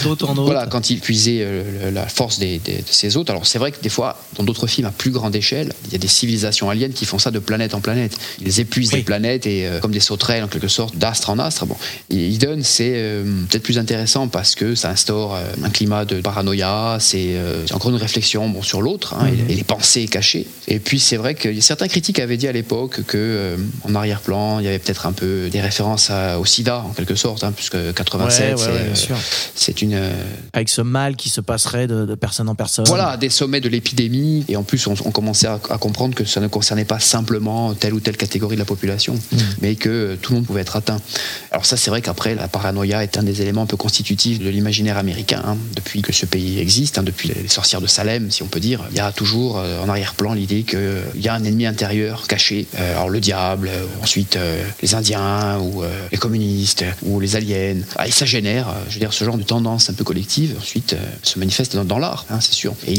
d'hôte. en autre. Voilà, quand il puisait euh, la force des, des- de ses hôtes. Alors c'est vrai que des fois, dans d'autres films à plus grande échelle, il y a des civilisations aliens qui font ça de planète en planète. Ils épuisent Oui. des planètes et euh, comme des sauterelles en quelque sorte, d'astre en astre. Bon, et Eden, c'est euh, peut-être plus intéressant parce que ça instaure un climat de paranoïa. C'est encore une réflexion bon, sur l'autre hein, et, et les pensées cachées. Et puis c'est vrai que certains critiques avaient dit à l'époque que euh, en arrière-plan, il y avait peut-être un peu des références à- au SIDA en quelque sorte, hein, puisque 87, Ouais, ouais, c'est, ouais, euh, c'est une euh, Avec ce mal qui se passerait de, de personne en personne. voilà, des sommets de l'épidémie. Et en plus, on, on commençait à, à comprendre que ça ne concernait pas simplement telle ou telle catégorie de la population, mais que tout le monde pouvait être atteint. Alors ça, c'est vrai qu'après, la paranoïa est un des éléments un peu constitutifs de l'imaginaire américain. hein. Depuis que ce pays existe, hein, depuis les sorcières de Salem, si on peut dire, il y a toujours euh, en arrière-plan l'idée qu'il y a un ennemi intérieur caché. Euh, alors le diable, euh, ensuite euh, les Indiens, ou euh, les communistes, ou les aliens. Ah, et ça génère, je veux ce genre de tendance un peu collective, ensuite se manifeste dans, l'art, hein, c'est sûr. Et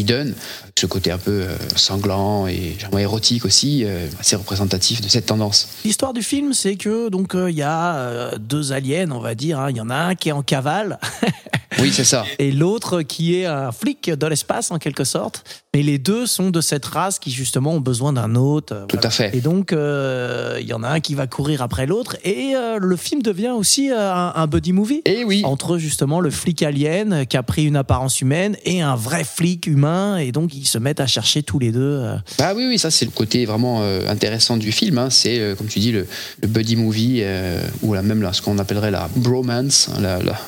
avec ce côté un peu euh, sanglant et légèrement érotique aussi, euh, assez représentatif de cette tendance. L'histoire du film, c'est que donc euh, il y a deux aliens, on va dire. hein. Il y en a un qui est en cavale Oui, c'est ça. et l'autre qui est un flic de l'espace en quelque sorte. Mais les deux sont de cette race qui justement ont besoin d'un hôte. Tout voilà. à fait. Et donc euh, il y en a un qui va courir après l'autre et euh, le film devient aussi un, un buddy movie. Et oui, Entre justement le flic alien qui a pris une apparence humaine et un vrai flic humain et donc ils se mettent à chercher tous les deux. Bah oui, oui, ça c'est le côté vraiment euh, intéressant du film. hein. C'est, euh, comme tu dis, le, le buddy movie, euh, ou la, même là, ce qu'on appellerait la bromance, hein, la, la,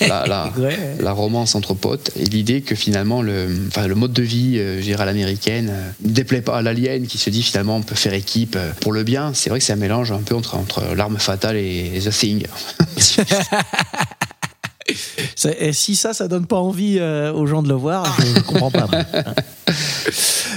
la, la- Ouais. la romance entre potes, et l'idée que finalement le, enfin, le mode de vie, euh, je dirais à l'américaine, ne déplaît pas à l'alien qui se dit finalement on peut faire équipe pour le bien. C'est vrai que c'est un mélange un peu entre, entre l'arme fatale et, et The Thing. Et si ça, ça donne pas envie euh, aux gens de le voir, je ne comprends pas. moi.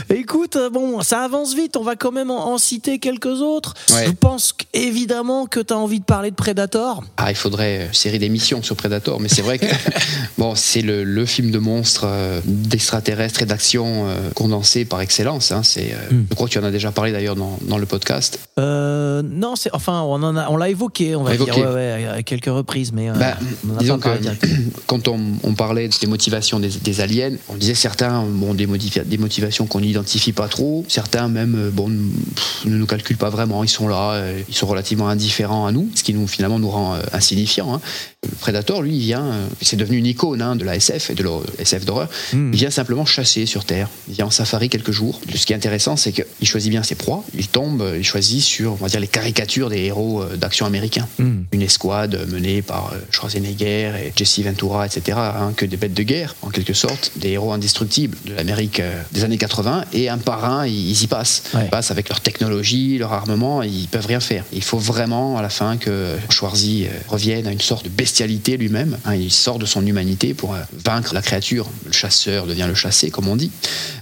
Écoute, euh, bon, ça avance vite, on va quand même en, en citer quelques autres. Ouais. Je pense qu- évidemment que tu as envie de parler de Predator. Ah, il faudrait une série d'émissions sur Predator, mais c'est vrai que bon, c'est le, le film de monstres euh, d'extraterrestres et d'action euh, condensé par excellence. hein. C'est, euh, Mm. Je crois que tu en as déjà parlé d'ailleurs dans, dans le podcast. Euh, non, c'est enfin, on en a, on l'a évoqué, on va Évoqué. dire, ouais, ouais, à quelques reprises, mais euh, Bah, on en a disons pas parlé que directement. quand on, on parlait des motivations des, des aliens, on disait certains bon, des, motivations qu'on n'identifie pas trop, certains même euh, bon, pff, ne nous calculent pas vraiment, ils sont là, euh, ils sont relativement indifférents à nous, ce qui nous finalement nous rend euh, insignifiants. hein. Le Predator, lui, il vient, euh, c'est devenu une icône hein, de la SF et de la SF d'horreur. Mm. Il vient simplement chasser sur Terre. Il vient en safari quelques jours. Ce qui est intéressant, c'est qu'il choisit bien ses proies. Il tombe, il choisit sur, on va dire, les caricatures des héros d'action américains Mm. une escouade menée par Schwarzenegger et Jesse Ventura, etc., hein, que des bêtes de guerre, en quelque sorte, des héros indestructibles de l'Amérique euh, des années 80, et un par un, ils, y passent. Ouais. Ils passent avec leur technologie, leur armement, ils peuvent rien faire. Il faut vraiment, à la fin, que Schwarzy euh, revienne à une sorte de bestialité lui-même. hein, il sort de son humanité pour euh, vaincre la créature. Le chasseur devient le chassé, comme on dit.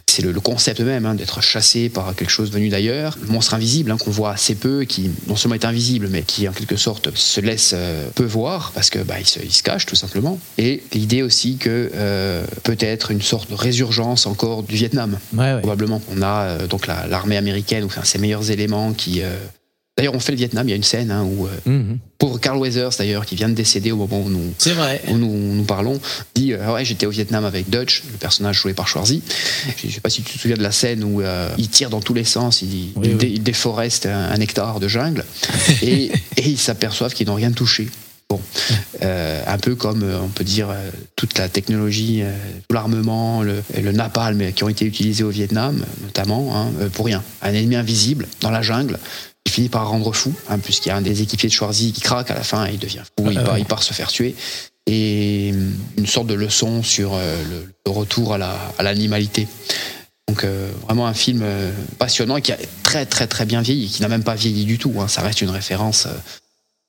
C'est le, le concept même hein, d'être chassé par quelque chose venu d'ailleurs. Le monstre invisible qu'on voit assez peu, qui non seulement est invisible, mais qui en quelque sorte se laisse euh, peu voir parce que bah, il, se, il se cache tout simplement. Et l'idée aussi que euh, peut-être une sorte de résurgence encore du Vietnam Ouais, ouais. probablement. On a euh, donc la- l'armée américaine, ou enfin, ses meilleurs éléments qui. euh, D'ailleurs, on fait le Vietnam. Il y a une scène hein, où Mhm. pauvre Carl Weathers d'ailleurs, qui vient de décéder au moment où nous vrai. où nous, nous parlons, dit Ah ouais j'étais au Vietnam avec Dutch, le personnage joué par Schwarzy. Je ne sais pas si tu te souviens de la scène où il tire dans tous les sens, il, Oui, il, oui. dé- il déforeste un, un hectare de jungle et, et ils s'aperçoivent qu'ils n'ont rien touché. Bon, Euh, un peu comme euh, on peut dire euh, toute la technologie, tout l'armement, le, le napalm qui ont été utilisés au Vietnam, notamment, hein, pour rien. Un ennemi invisible dans la jungle. Il finit par rendre fou, hein, puisqu'il y a un des équipiers de Schwarzy qui craque à la fin et il devient fou, il, Ah, part, ouais. il part se faire tuer. Et hum, une sorte de leçon sur le, retour à la- à l'animalité. Donc euh, vraiment un film passionnant et qui a très très très bien vieilli, qui n'a même pas vieilli du tout. hein, ça reste une référence.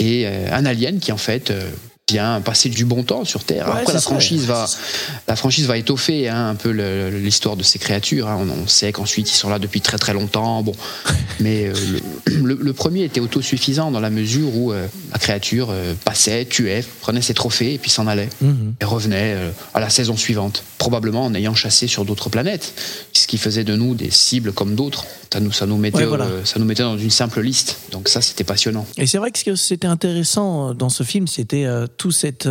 Et euh, un alien qui en fait euh, vient passer du bon temps sur Terre. Ouais, Après la franchise va la franchise va étoffer hein, un peu l'histoire de ces créatures. hein. On, on sait qu'ensuite ils sont là depuis très très longtemps. Bon, mais euh, le, le- le premier était autosuffisant dans la mesure où euh, la créature euh, passait, tuait, prenait ses trophées et puis s'en allait Mhm. et revenait à la saison suivante, probablement en ayant chassé sur d'autres planètes, qui faisait de nous des cibles comme d'autres. Ça nous, ça, nous mettait, Ouais, voilà. euh, ça nous mettait dans une simple liste. Donc ça, c'était passionnant. Et c'est vrai que ce que c'était intéressant euh, dans ce film, c'était euh, tout cet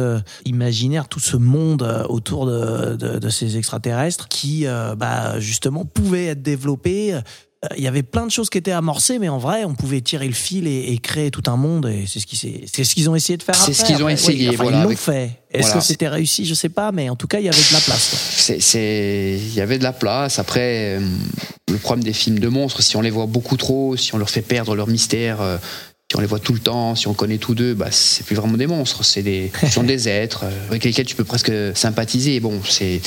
imaginaire, tout ce monde autour de, de, de ces extraterrestres qui, bah, justement, pouvaient être développés. Euh, Il y avait plein de choses qui étaient amorcées, mais en vrai, on pouvait tirer le fil et, et créer tout un monde. Et c'est ce qui s'est- c'est ce qu'ils ont essayé de faire. C'est ce qu'ils ont essayé, oui, enfin, voilà, Ils l'ont avec- fait. Est-ce voilà. que c'était réussi? Je sais pas, mais en tout cas, il y avait de la place. Il y avait de la place. Après, euh, le problème des films de monstres, si on les voit beaucoup trop, si on leur fait perdre leur mystère, euh, si on les voit tout le temps, si on connaît tous deux, bah, c'est plus vraiment des monstres. C'est des, ce sont des êtres avec lesquels tu peux presque sympathiser. Bon, c'est.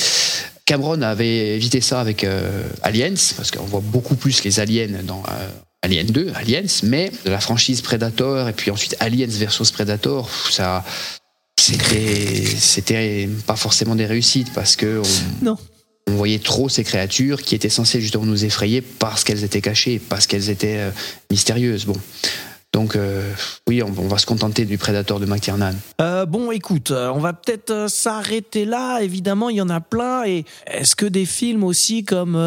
Cameron avait évité ça avec euh, Aliens, parce qu'on voit beaucoup plus les aliens dans euh, Alien 2, Aliens, mais de la franchise Predator, et puis ensuite Aliens versus Predator, ça. C'était, c'était pas forcément des réussites parce que on- Non. on voyait trop ces créatures qui étaient censées justement nous effrayer parce qu'elles étaient cachées, parce qu'elles étaient euh, mystérieuses. Bon. Donc, euh, oui, on, va se contenter du Predator de McTiernan. Euh, bon, écoute, euh, on va peut-être s'arrêter là. Évidemment, il y en a plein. Et est-ce que des films aussi comme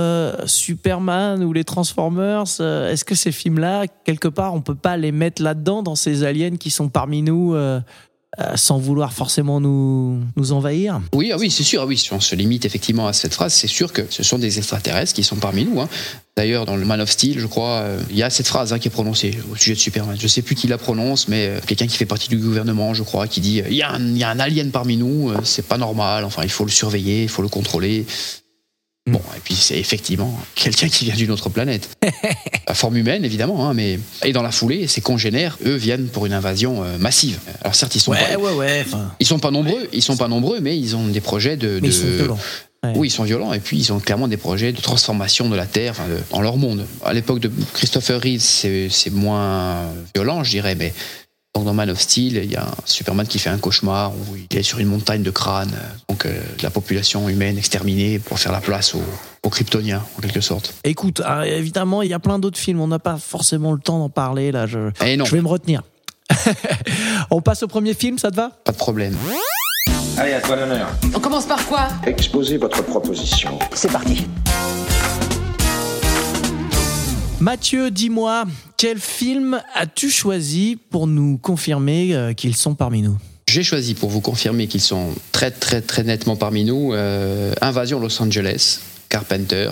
Superman ou les Transformers, est-ce que ces films-là, quelque part, on peut pas les mettre là-dedans dans ces aliens qui sont parmi nous euh, sans vouloir forcément nous nous envahir Oui, ah oui, c'est sûr. ah oui, si on se limite effectivement à cette phrase, c'est sûr que ce sont des extraterrestres qui sont parmi nous. hein. D'ailleurs, dans le Man of Steel, je crois, euh, il y a cette phrase hein, qui est prononcée au sujet de Superman. Je sais plus qui la prononce, mais euh, quelqu'un qui fait partie du gouvernement, je crois, qui dit il y, a un- il y a un alien parmi nous, c'est pas normal. Enfin, il faut le surveiller, il faut le contrôler. Bon, et puis c'est effectivement quelqu'un qui vient d'une autre planète. La forme humaine, évidemment, hein, mais. Et dans la foulée, ses congénères, eux, viennent pour une invasion euh, massive. Alors certes, ils sont Ouais, pas, ouais, ouais. enfin, ils sont pas nombreux, ils sont pas nombreux, mais ils ont des projets de. mais ils sont violents. Ouais. oui, ils sont violents et puis ils ont clairement des projets de transformation de la Terre enfin, de- dans leur monde. À l'époque de Christopher Reeve, c'est moins violent, je dirais, mais dans Man of Steel, il y a un Superman qui fait un cauchemar où il est sur une montagne de crânes, donc euh, la population humaine exterminée pour faire la place aux, aux Kryptoniens en quelque sorte. Écoute, ah, évidemment, il y a plein d'autres films. On n'a pas forcément le temps d'en parler là. Je, Eh non. je vais me retenir. On passe au premier film, ça te va? Pas de problème. Allez, à toi l'honneur. On commence par quoi? Exposez votre proposition. C'est parti. Mathieu, dis-moi, quel film as-tu choisi pour nous confirmer euh, qu'ils sont parmi nous? J'ai choisi pour vous confirmer qu'ils sont très très très nettement parmi nous euh, Invasion Los Angeles, Carpenter.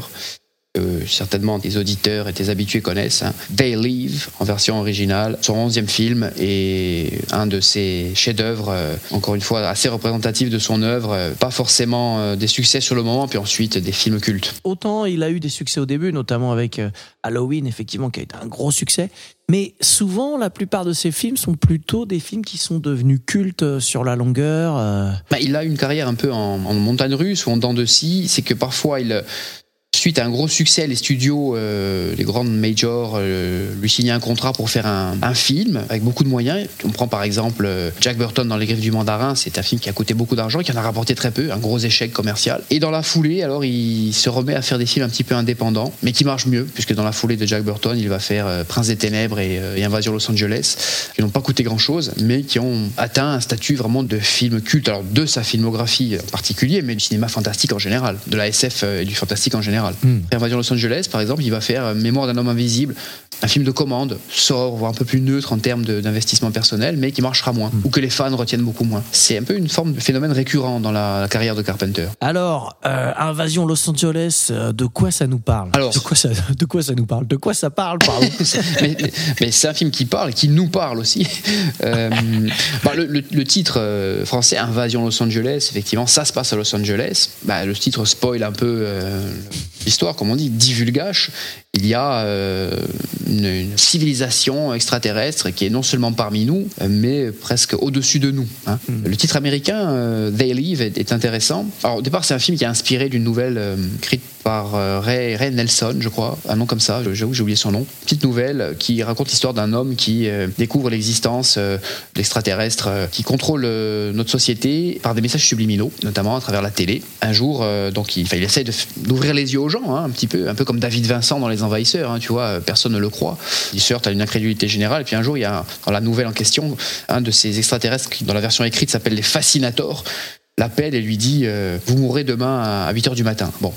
Euh, certainement des auditeurs et des habitués connaissent. hein. They Live en version originale, son onzième film et un de ses chefs-d'œuvre, euh, encore une fois assez représentatif de son œuvre. euh, pas forcément euh, des succès sur le moment, puis ensuite des films cultes. Autant il a eu des succès au début, notamment avec euh, Halloween, effectivement, qui a été un gros succès. Mais souvent, la plupart de ces films sont plutôt des films qui sont devenus cultes euh, sur la longueur. euh. Bah, il a une carrière un peu en, en montagne russe ou en dents de scie. C'est que parfois, il, suite à un gros succès, les studios, euh, les grandes majors, euh, lui signaient un contrat pour faire un, film avec beaucoup de moyens. On prend par exemple euh, Jack Burton dans Les Griffes du Mandarin. C'est un film qui a coûté beaucoup d'argent, qui en a rapporté très peu, un gros échec commercial. Et dans la foulée, alors, il se remet à faire des films un petit peu indépendants, mais qui marchent mieux, puisque dans la foulée de Jack Burton, il va faire Prince des Ténèbres et, et Invasion Los Angeles, qui n'ont pas coûté grand-chose, mais qui ont atteint un statut vraiment de film culte. Alors, de sa filmographie en particulier, mais du cinéma fantastique en général, de la SF et du fantastique en général. Après Invasion Los Angeles, par exemple, il va faire euh, Mémoire d'un homme invisible, un film de commande, sort, voire un peu plus neutre en termes d'investissement personnel, mais qui marchera moins, ou que les fans retiennent beaucoup moins. C'est un peu une forme de phénomène récurrent dans la, la carrière de Carpenter. Alors, euh, Invasion Los Angeles, euh, de quoi ça nous parle? Alors- de quoi ça, de quoi ça nous parle? De quoi ça parle pardon? Mais, c'est un film qui parle, qui nous parle aussi. Euh, bah, le, le- le titre français, Invasion Los Angeles, effectivement, ça se passe à Los Angeles. Bah, le titre spoil un peu l'histoire, comme on dit, divulgage. Il y a euh, une, une civilisation extraterrestre qui est non seulement parmi nous, mais presque au-dessus de nous. hein. Le titre américain, euh, They Live, est, est intéressant. Alors, au départ, c'est un film qui est inspiré d'une nouvelle euh, écrite par Ray, Ray Nelson, je crois, un nom comme ça, j'avoue j'ai oublié son nom. Petite nouvelle qui raconte l'histoire d'un homme qui découvre l'existence d'extraterrestres qui contrôlent notre société par des messages subliminaux, notamment à travers la télé. Un jour, donc, il, il essaie d'ouvrir les yeux aux gens, hein, un petit peu, un peu comme David Vincent dans Les Envahisseurs, hein, tu vois, euh, personne ne le croit. Il se heurte à une incrédulité générale, et puis un jour, il y a, dans la nouvelle en question, un de ces extraterrestres qui, dans la version écrite, s'appelle les Fascinators, l'appelle et lui dit euh, Vous mourrez demain à 8h du matin. Bon.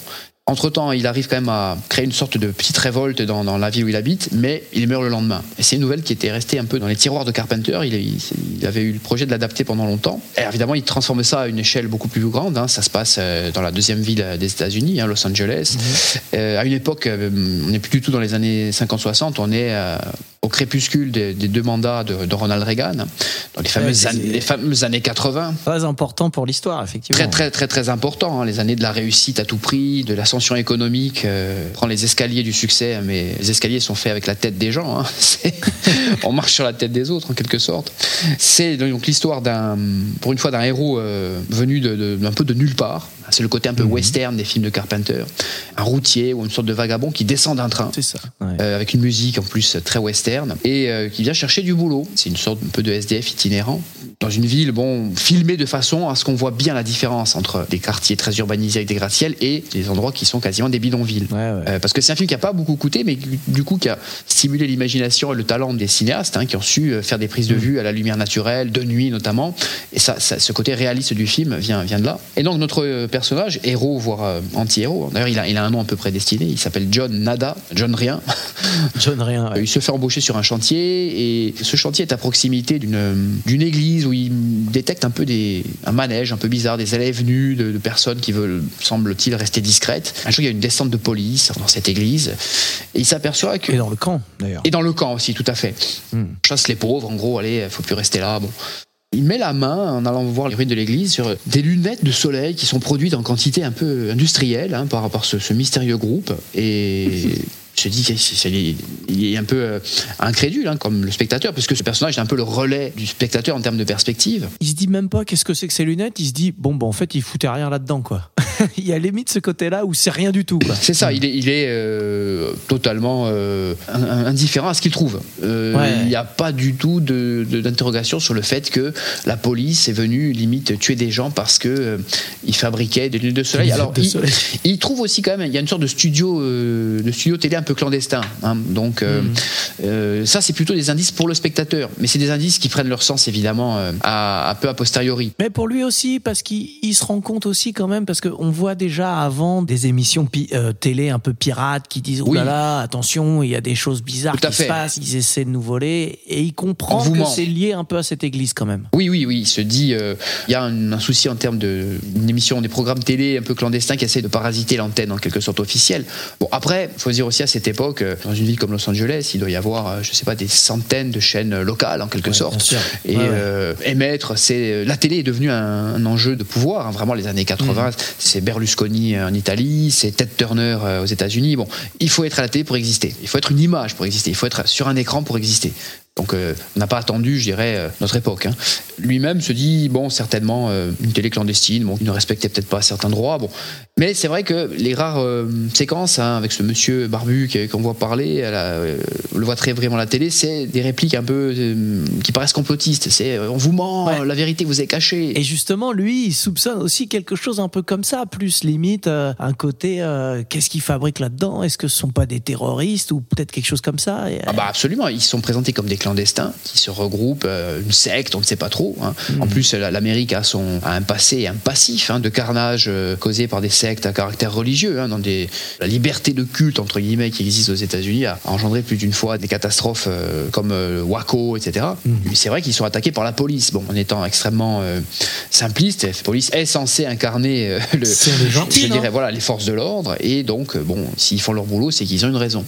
Entre-temps, il arrive quand même à créer une sorte de petite révolte dans, dans la ville où il habite, mais il meurt le lendemain. Et c'est une nouvelle qui était restée un peu dans les tiroirs de Carpenter. Il, il- il avait eu le projet de l'adapter pendant longtemps. Et évidemment, il transforme ça à une échelle beaucoup plus grande. hein. Ça se passe euh, dans la deuxième ville des États-Unis, hein, Los Angeles. Euh, à une époque, euh, on n'est plus du tout dans les années 50-60, on est euh, au crépuscule des, des deux mandats de, de Ronald Reagan, dans les fameuses, années, les fameuses années 80. Très important pour l'histoire, effectivement. Très très très très important, hein, les années de la réussite à tout prix, de économique. Euh, prend les escaliers du succès, mais les escaliers sont faits avec la tête des gens. hein. On marche sur la tête des autres en quelque sorte. C'est donc l'histoire d'un, pour une fois, d'un héros euh, venu d'un peu de nulle part. C'est le côté un peu western des films de Carpenter. Un routier ou une sorte de vagabond qui descend d'un train. C'est ça. ouais. Euh, avec une musique en plus très western, et euh, qui vient chercher du boulot. C'est une sorte un peu de SDF itinérant. Dans une ville, bon, filmée de façon à ce qu'on voit bien la différence entre des quartiers très urbanisés avec des gratte-ciel et des endroits qui sont quasiment des bidonvilles. Ouais, ouais. Euh, parce que c'est un film qui a pas beaucoup coûté, mais du coup qui a stimulé l'imagination et le talent des cinéastes hein, qui ont su faire des prises de vue à la lumière naturelle, de nuit notamment. Et ça, ça- ce côté réaliste du film vient, vient de là. Et donc notre euh, personnage, héros voire euh, anti-héros, d'ailleurs il a, il a un nom un peu prédestiné, il s'appelle John Nada, John Rien. John Rien. ouais. Euh, Il se fait embaucher sur un chantier et ce chantier est à proximité d'une d'une église où il détecte un peu des, un manège un peu bizarre, des élèves nus, de, de personnes qui veulent, semble-t-il, rester discrètes. Un jour, il y a une descente de police dans cette église et il s'aperçoit que. Et dans le camp, d'ailleurs. Et dans le camp aussi, tout à fait. Chasse les pauvres, en gros, allez, faut plus rester là. Bon. Il met la main, en allant voir les ruines de l'église, sur des lunettes de soleil qui sont produites en quantité un peu industrielle hein, par rapport à ce, ce mystérieux groupe. Et se dit qu'il est un peu euh, incrédule, hein, comme le spectateur, parce que ce personnage est un peu le relais du spectateur en termes de perspective. Il se dit même pas qu'est-ce que c'est que ces lunettes, il se dit bon, bah en fait, il foutait rien là-dedans, quoi. il y a limite ce côté-là où c'est rien du tout. C'est ça, il est, il est euh, totalement euh, in- indifférent à ce qu'il trouve. Euh, Ouais. Il n'y a pas du tout de- de- d'interrogation sur le fait que la police est venue limite tuer des gens parce que ils fabriquaient des lunettes de soleil. Alors, de il, soleil. il trouve aussi quand même, il y a une sorte de studio, de studio télé un peu clandestin. hein. Donc, euh, Hmm. euh, ça, c'est plutôt des indices pour le spectateur. Mais c'est des indices qui prennent leur sens, évidemment, euh, à, un peu a posteriori. Mais pour lui aussi, parce qu'il il se rend compte aussi quand même, parce qu'on voit déjà avant des émissions euh, télé un peu pirates qui disent oh là là, attention, il y a des choses bizarres qui se fait. passent, ils essaient de nous voler, et il comprend que c'est lié un peu à cette église quand même. Oui, oui, oui. Il se dit, il y a un, un souci en termes de une émission, des programmes télé un peu clandestins qui essaient de parasiter l'antenne en quelque sorte officielle. Bon, après, faut dire aussi à cette époque, euh, dans une ville comme Los Angeles, il doit y avoir, euh, je sais pas, des centaines de chaînes euh, locales en quelque Ouais, sorte. Et Ouais, ouais. euh, émettre, c'est la télé est devenue un, un enjeu de pouvoir. hein, vraiment, les années 80, Mm. c'est Berlusconi en Italie, c'est Ted Turner aux États-Unis. Bon, il faut être à la télé pour exister. Il faut être une image pour exister. Il faut être sur un écran pour exister. Donc euh, on n'a pas attendu, je dirais, euh, notre époque. hein. Lui-même se dit, bon, certainement euh, une télé clandestine, bon, il ne respectait peut-être pas certains droits, bon. Mais c'est vrai que les rares séquences hein, avec ce monsieur barbu qui- qu'on voit parler, la- on le voit très vraiment à la télé, c'est des répliques un peu qui paraissent complotistes. C'est on vous ment, Ouais. la vérité vous est cachée. Et justement, lui, il soupçonne aussi quelque chose un peu comme ça, plus limite un côté qu'est-ce qu'il fabrique là-dedans? Est-ce que ce sont pas des terroristes ou peut-être quelque chose comme ça? Et, Ah bah absolument, ils sont présentés comme des clandestins qui se regroupent, euh, une secte, on ne sait pas trop. hein. En plus, la- l'Amérique a, son, a un passé, un passif hein, de carnage euh, causé par des sectes à caractère religieux. hein, dans des, la liberté de culte, entre guillemets, qui existe aux États-Unis a engendré plus d'une fois des catastrophes euh, comme Waco, etc. Mais C'est vrai qu'ils sont attaqués par la police. Bon, en étant extrêmement simpliste, la police est censée incarner le, je dirais, voilà, les forces de l'ordre. Et donc, bon, s'ils font leur boulot, c'est qu'ils ont une raison.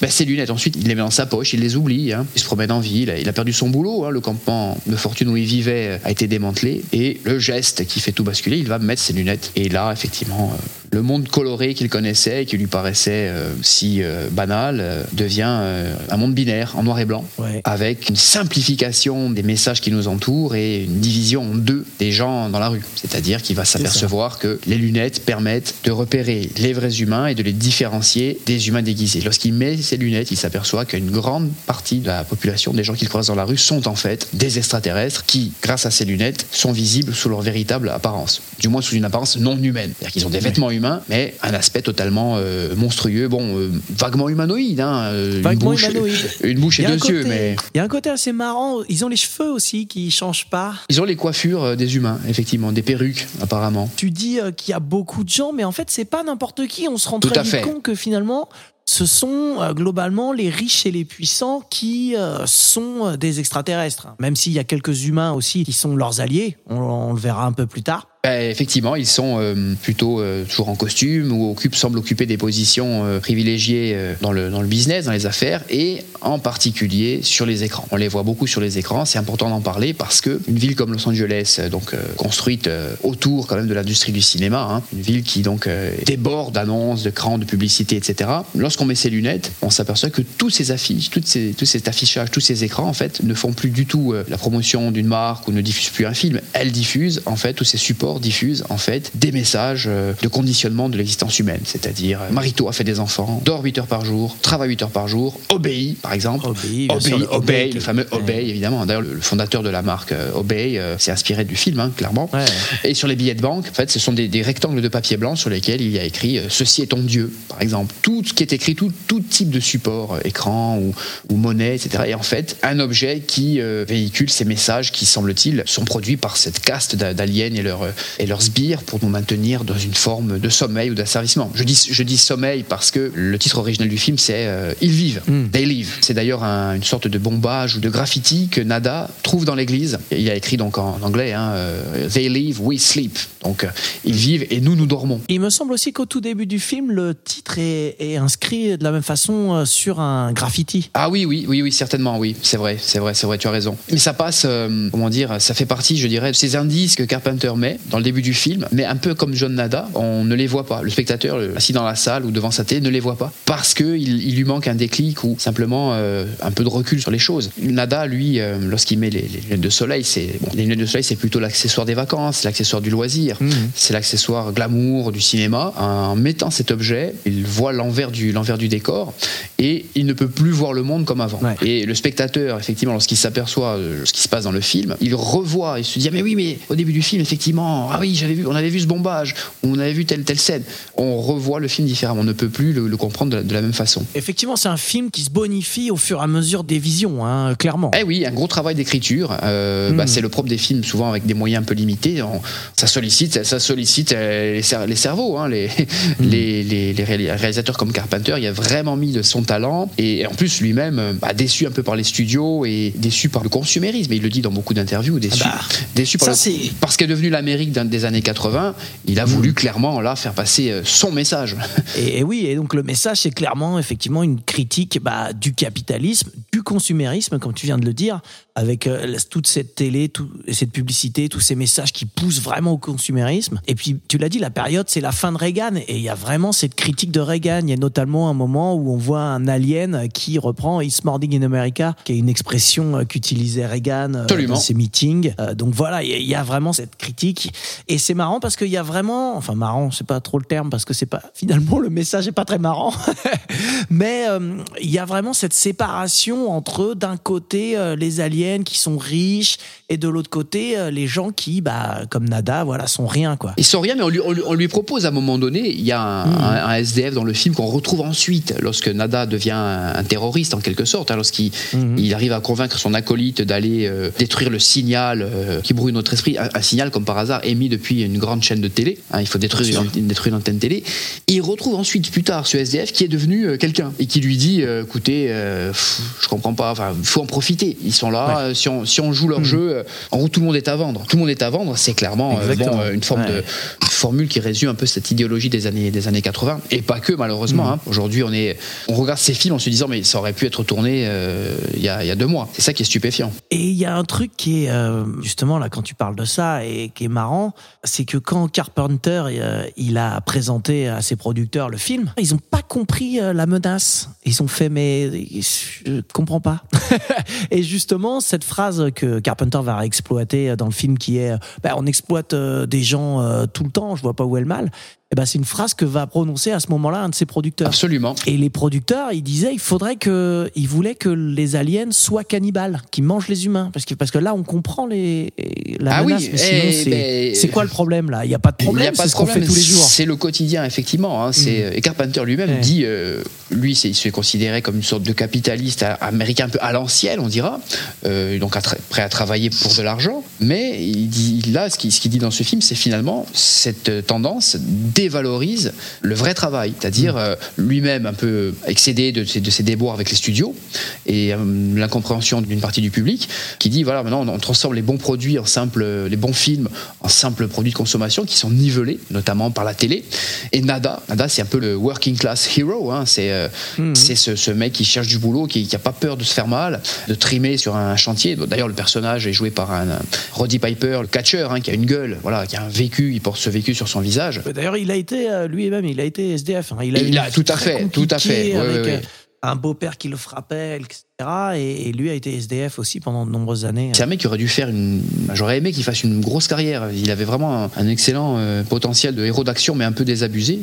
Ben, ces lunettes, ensuite, il les met dans sa poche, il les oublie. hein. Il se promène en ville, il a perdu son boulot. hein. Le campement de fortune où il vivait a été démantelé. Et le geste qui fait tout basculer, il va mettre ses lunettes. Et là, effectivement, euh, le monde coloré qu'il connaissait et qui lui paraissait euh, si euh, banal euh, devient un monde binaire, en noir et blanc, Ouais. avec une simplification des messages qui nous entourent et une division en deux des gens dans la rue. C'est-à-dire qu'il va s'apercevoir que les lunettes permettent de repérer les vrais humains et de les différencier des humains déguisés. Lorsqu'il met ses lunettes, il s'aperçoit qu'une grande partie de la population, des gens qu'il croise dans la rue, sont en fait des extraterrestres qui, grâce à ces lunettes, sont visibles sous leur véritable apparence. Du moins sous une apparence non humaine. C'est-à-dire qu'ils ont des vêtements humains, mais un aspect totalement euh, monstrueux, bon, euh, vaguement humanoïde. Hein, euh, une Vaguement bouche- humanoïde. Une bouche et deux yeux, mais... Il y a un côté assez marrant. Ils ont les cheveux aussi qui changent pas. Ils ont les coiffures des humains, effectivement, des perruques, apparemment. Tu dis qu'il y a beaucoup de gens, mais en fait, c'est pas n'importe qui. On se rend Tout très vite compte que finalement, ce sont euh, globalement les riches et les puissants qui euh, sont euh, des extraterrestres. Même s'il y a quelques humains aussi qui sont leurs alliés. On, on le verra un peu plus tard. Ben, effectivement, ils sont euh, plutôt euh, toujours en costume ou occupent, semblent occuper des positions euh, privilégiées dans, le, dans le business, dans les affaires et en particulier sur les écrans. On les voit beaucoup sur les écrans, c'est important d'en parler parce que une ville comme Los Angeles, donc construite autour quand même de l'industrie du cinéma, hein, une ville qui donc déborde d'annonces, de crans, de publicité, etc. Lorsqu'on met ses lunettes, on s'aperçoit que tous ces affiches, toutes ces, tous cet affichage, tous ces écrans en fait ne font plus du tout la promotion d'une marque ou ne diffusent plus un film. Elles diffusent en fait tous ces supports diffusent en fait des messages euh, de conditionnement de l'existence humaine, c'est-à-dire euh, Marito a fait des enfants, dort 8 heures par jour, travaille 8 heures par jour, obéit par exemple, Obéit, obéit, le obéit, Obey. le fameux obéit évidemment. D'ailleurs le, fondateur de la marque euh, Obey euh, s'est inspiré du film hein, clairement. Ouais. Et sur les billets de banque, en fait, ce sont des, des rectangles de papier blanc sur lesquels il y a écrit Ceci est ton Dieu, par exemple. Tout ce qui est écrit, tout, tout type de support, écran ou, ou monnaie, etc. Et en fait, un objet qui véhicule ces messages qui, semble-t-il, sont produits par cette caste d'a- d'aliens et, leur, et leurs sbires pour nous maintenir dans une forme de sommeil ou d'asservissement. Je dis, je dis sommeil parce que le titre original du film, c'est euh, Ils vivent, Mm. They live. C'est d'ailleurs un- une sorte de bombage ou de graffiti que Nada trouve dans l'église. Il a écrit donc en anglais hein, euh, They live, we sleep. Donc euh, ils vivent et nous, nous dormons. Il me semble aussi qu'au tout début du film, le titre est, est inscrit de la même façon sur un graffiti. Ah oui, oui, oui, oui, certainement, oui, c'est vrai, c'est vrai, c'est vrai, tu as raison. Mais ça passe, euh, comment dire, ça fait partie, je dirais, de ces indices que Carpenter met dans le début du film, mais un peu comme John Nada, on ne les voit pas. Le spectateur, assis dans la salle ou devant sa télé, ne les voit pas parce que il, lui manque un déclic ou simplement euh, un peu de recul sur les choses. Nada, lui, euh, lorsqu'il met les, les lunettes de soleil, c'est bon, les lunettes de soleil, c'est plutôt l'accessoire des vacances, l'accessoire du loisir, c'est l'accessoire glamour du cinéma. En mettant cet objet, il voit l'envers du l'envers du décor et il ne peut plus voir le monde comme avant. Ouais. Et le spectateur, effectivement, lorsqu'il s'aperçoit de ce qui se passe dans le film, il revoit, il se dit ah, mais oui, mais au début du film, effectivement, ah oui, j'avais vu, on avait vu ce bombage, on avait vu telle telle scène. On revoit le film différemment, on ne peut plus le, le comprendre de la, de la même façon. Effectivement, c'est un film qui se bonifie au fur et à mesure des visions, hein, clairement. Eh oui, un gros travail d'écriture. Euh, bah, c'est le propre des films, souvent avec des moyens un peu limités. On- ça sollicite, ça sollicite euh, les, cer- les cerveaux. hein, les, Mm. les, les- les réali- réalisateurs comme Carpenter, il a vraiment mis de son talent. Et en plus, lui-même, euh, bah, déçu un peu par les studios et déçu par le consumérisme. Il le dit dans beaucoup d'interviews. Déçu, Ah bah, déçu par ça, le- parce qu'est devenue l'Amérique des années 80. Il a Mm. voulu clairement là faire passer euh, son message. Et, et oui, et donc le message, c'est clairement effectivement une critique bah, du capitalisme, du consumérisme, comme tu viens de le dire, avec euh, toute cette télé, tout, et cette publicité, tous ces messages qui poussent vraiment au consumérisme. Et puis, tu l'as dit, la période, c'est la fin de Reagan, et il y a vraiment cette critique de Reagan. Il y a notamment un moment où on voit un alien qui reprend It's Morning in America, qui est une expression euh, qu'utilisait Reagan euh, Absolument. dans ses meetings. Donc voilà, il y a- vraiment cette critique. Et c'est marrant parce qu'il y a vraiment, enfin marrant, c'est pas trop le terme parce que c'est pas finalement le message est pas très marrant, mais euh, il y a vraiment cette séparation entre d'un côté les aliens qui sont riches et de l'autre côté euh, les gens qui, bah comme Nada, voilà, sont rien quoi. Ils sont rien, mais on lui, on lui- on lui propose à un moment donné, il y a un, Hmm. un- un SDF dans le film qu'on retrouve ensuite, lorsque Nada devient un, terroriste en quelque sorte, hein, lorsqu'il Hmm. il arrive à convaincre son acolyte d'aller euh, détruire le signal euh, qui brouille notre esprit, un, un signal comme par hasard émis depuis une grande chaîne de télé, hein, il faut détruire une, antenne- détruire une antenne télé. Il retrouve ensuite plus tard ce SDF qui est devenu euh, quelqu'un et qui lui dit, écoutez, pff, je comprends pas, enfin, faut en profiter, ils sont là, si, on, si on joue leur Hmm. jeu, en gros tout le monde est à vendre, tout le monde est à vendre, c'est clairement euh, bon, euh, une forme Ouais. de une formule qui résume un peu cette idéologie des années, des années 80. Et pas que, malheureusement. Mm. hein. Aujourd'hui, on, est, on regarde ces films en se disant, mais ça aurait pu être tourné euh, il y, a, il y a deux mois. C'est ça qui est stupéfiant. Et il y a un truc qui est euh, justement là quand tu parles de ça et qui est marrant, c'est que quand Carpenter euh, il a présenté à ses producteurs le film, ils ont pas compris euh, la menace. Ils ont fait mais je comprends pas. et justement cette phrase que Carpenter va exploiter dans le film qui est bah, on exploite euh, des gens euh, tout le temps, je vois pas où est le mal. Et ben c'est une phrase que va prononcer à ce moment-là un de ses producteurs. Absolument. Et les producteurs, ils disaient, il faudrait que, ils voulaient que les aliens soient cannibales, qui mangent les humains, parce que parce que là, on comprend les la Ah oui, menace. sinon, eh c'est ben, c'est quoi le problème là? Il y a pas de Il n'y problème, a pas c'est de ce qu'on fait problème. tous les jours. C'est le quotidien, effectivement. hein. C'est, Et Carpenter lui-même Ouais. dit, euh, lui, c'est, il se considérait comme une sorte de capitaliste a- américain un peu à l'ancienne, on dira, euh, donc à prêt à travailler pour de l'argent. Mais il dit, là, ce qu'il, ce qu'il dit dans ce film, c'est finalement cette euh, tendance dévalorise le vrai travail, c'est-à-dire euh, lui-même un peu excédé de ses, de ses déboires avec les studios et euh, l'incompréhension d'une partie du public qui dit voilà maintenant on, on transforme les bons produits en simples les bons films en simples produits de consommation qui sont nivelés notamment par la télé. Et Nada Nada c'est un peu le working class hero hein, c'est euh, c'est ce, ce mec qui cherche du boulot qui, qui a pas peur de se faire mal de trimer sur un chantier. D'ailleurs le personnage est joué par un, un Roddy Piper le catcheur hein, qui a une gueule voilà qui a un vécu il porte ce vécu sur son visage. D'ailleurs, il a été euh, lui-même, il a été SDF. hein. Il a, Il a- tout à fait, tout à fait. avec euh, un beau-père qui le frappait, etc. Et, et lui a été SDF aussi pendant de nombreuses années. C'est un mec qui aurait dû faire une. J'aurais aimé qu'il fasse une grosse carrière. Il avait vraiment un, un excellent euh, potentiel de héros d'action, mais un peu désabusé.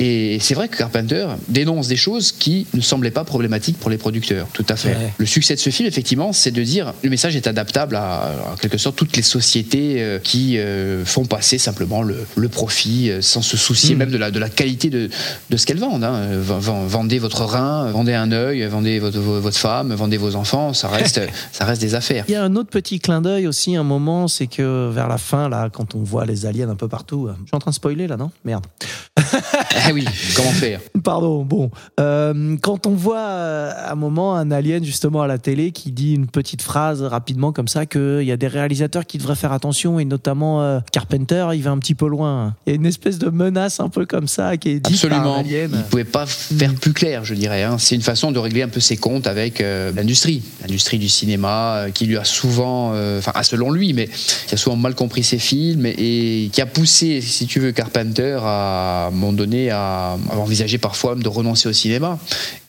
Et c'est vrai que Carpenter dénonce des choses qui ne semblaient pas problématiques pour les producteurs. Tout à fait. Ouais. Le succès de ce film, effectivement, c'est de dire le message est adaptable à, en quelque sorte, toutes les sociétés euh, qui euh, font passer simplement le, le profit euh, sans se soucier Mm. même de la, de la qualité de, de ce qu'elles vendent. hein. Vendez votre rein, vendez un œil, vendez votre, votre femme, vendez vos enfants, ça reste, ça reste des affaires. Il y a un autre petit clin d'œil aussi, un moment, c'est que vers la fin, là, quand on voit les aliens un peu partout, je suis en train de spoiler là, non? Merde. Ah oui, comment faire? Pardon, bon. Euh, quand on voit euh, à un moment un alien justement à la télé qui dit une petite phrase rapidement comme ça qu'il y a des réalisateurs qui devraient faire attention et notamment euh, Carpenter, il va un petit peu loin. Il y a une espèce de menace un peu comme ça qui est dite par un Absolument. alien. Il ne pouvait pas faire plus clair, je dirais. hein. C'est une façon de régler un peu ses comptes avec euh, l'industrie. L'industrie du cinéma qui lui a souvent, enfin, ah, selon lui, mais qui a souvent mal compris ses films et, et qui a poussé, si tu veux, Carpenter à, à un moment donné à, à envisager parfois de renoncer au cinéma.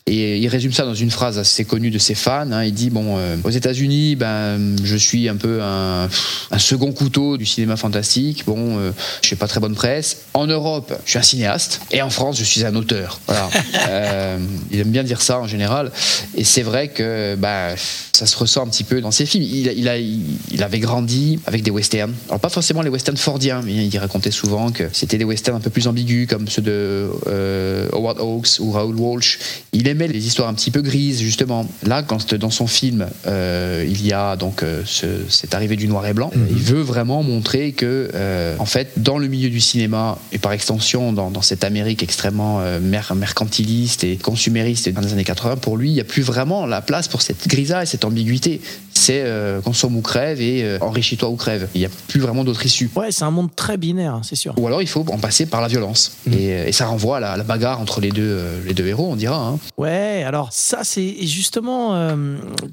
Et il résume ça dans une phrase assez connue de ses fans. hein. Il dit bon, euh, aux États-Unis, ben, je suis un peu un, un second couteau du cinéma fantastique. Bon, euh, je fais pas très bonne presse. En Europe, je suis un cinéaste, et en France, je suis un auteur. Voilà. Euh, il aime bien dire ça en général. Et c'est vrai que bah, ça se ressent un petit peu dans ses films. Il, il, a, il avait grandi avec des westerns. Alors pas forcément les westerns fordiens, mais il racontait souvent que c'était des westerns un peu plus ambigus, comme ceux de euh, Howard Hawks ou Raoul Walsh. Il aimait les histoires un petit peu grises, justement. Là, quand dans son film, euh, il y a donc euh, ce, cette arrivée du noir et blanc, il veut vraiment montrer que, euh, en fait, dans le milieu du cinéma et par extension dans, dans cette Amérique extrêmement mer- mercantiliste et consumériste dans les années 80, pour lui, il n'y a plus vraiment la place pour cette grisaille, cette ambiguïté. C'est euh, consomme ou crève et euh, enrichis-toi ou crève. Il n'y a plus vraiment d'autre issue. Ouais, c'est un monde très binaire, hein, c'est sûr. Ou alors il faut en passer par la violence. Et, euh, et ça renvoie à la, à la bagarre entre les deux, euh, les deux héros, on dira. hein. Ouais, alors ça c'est justement,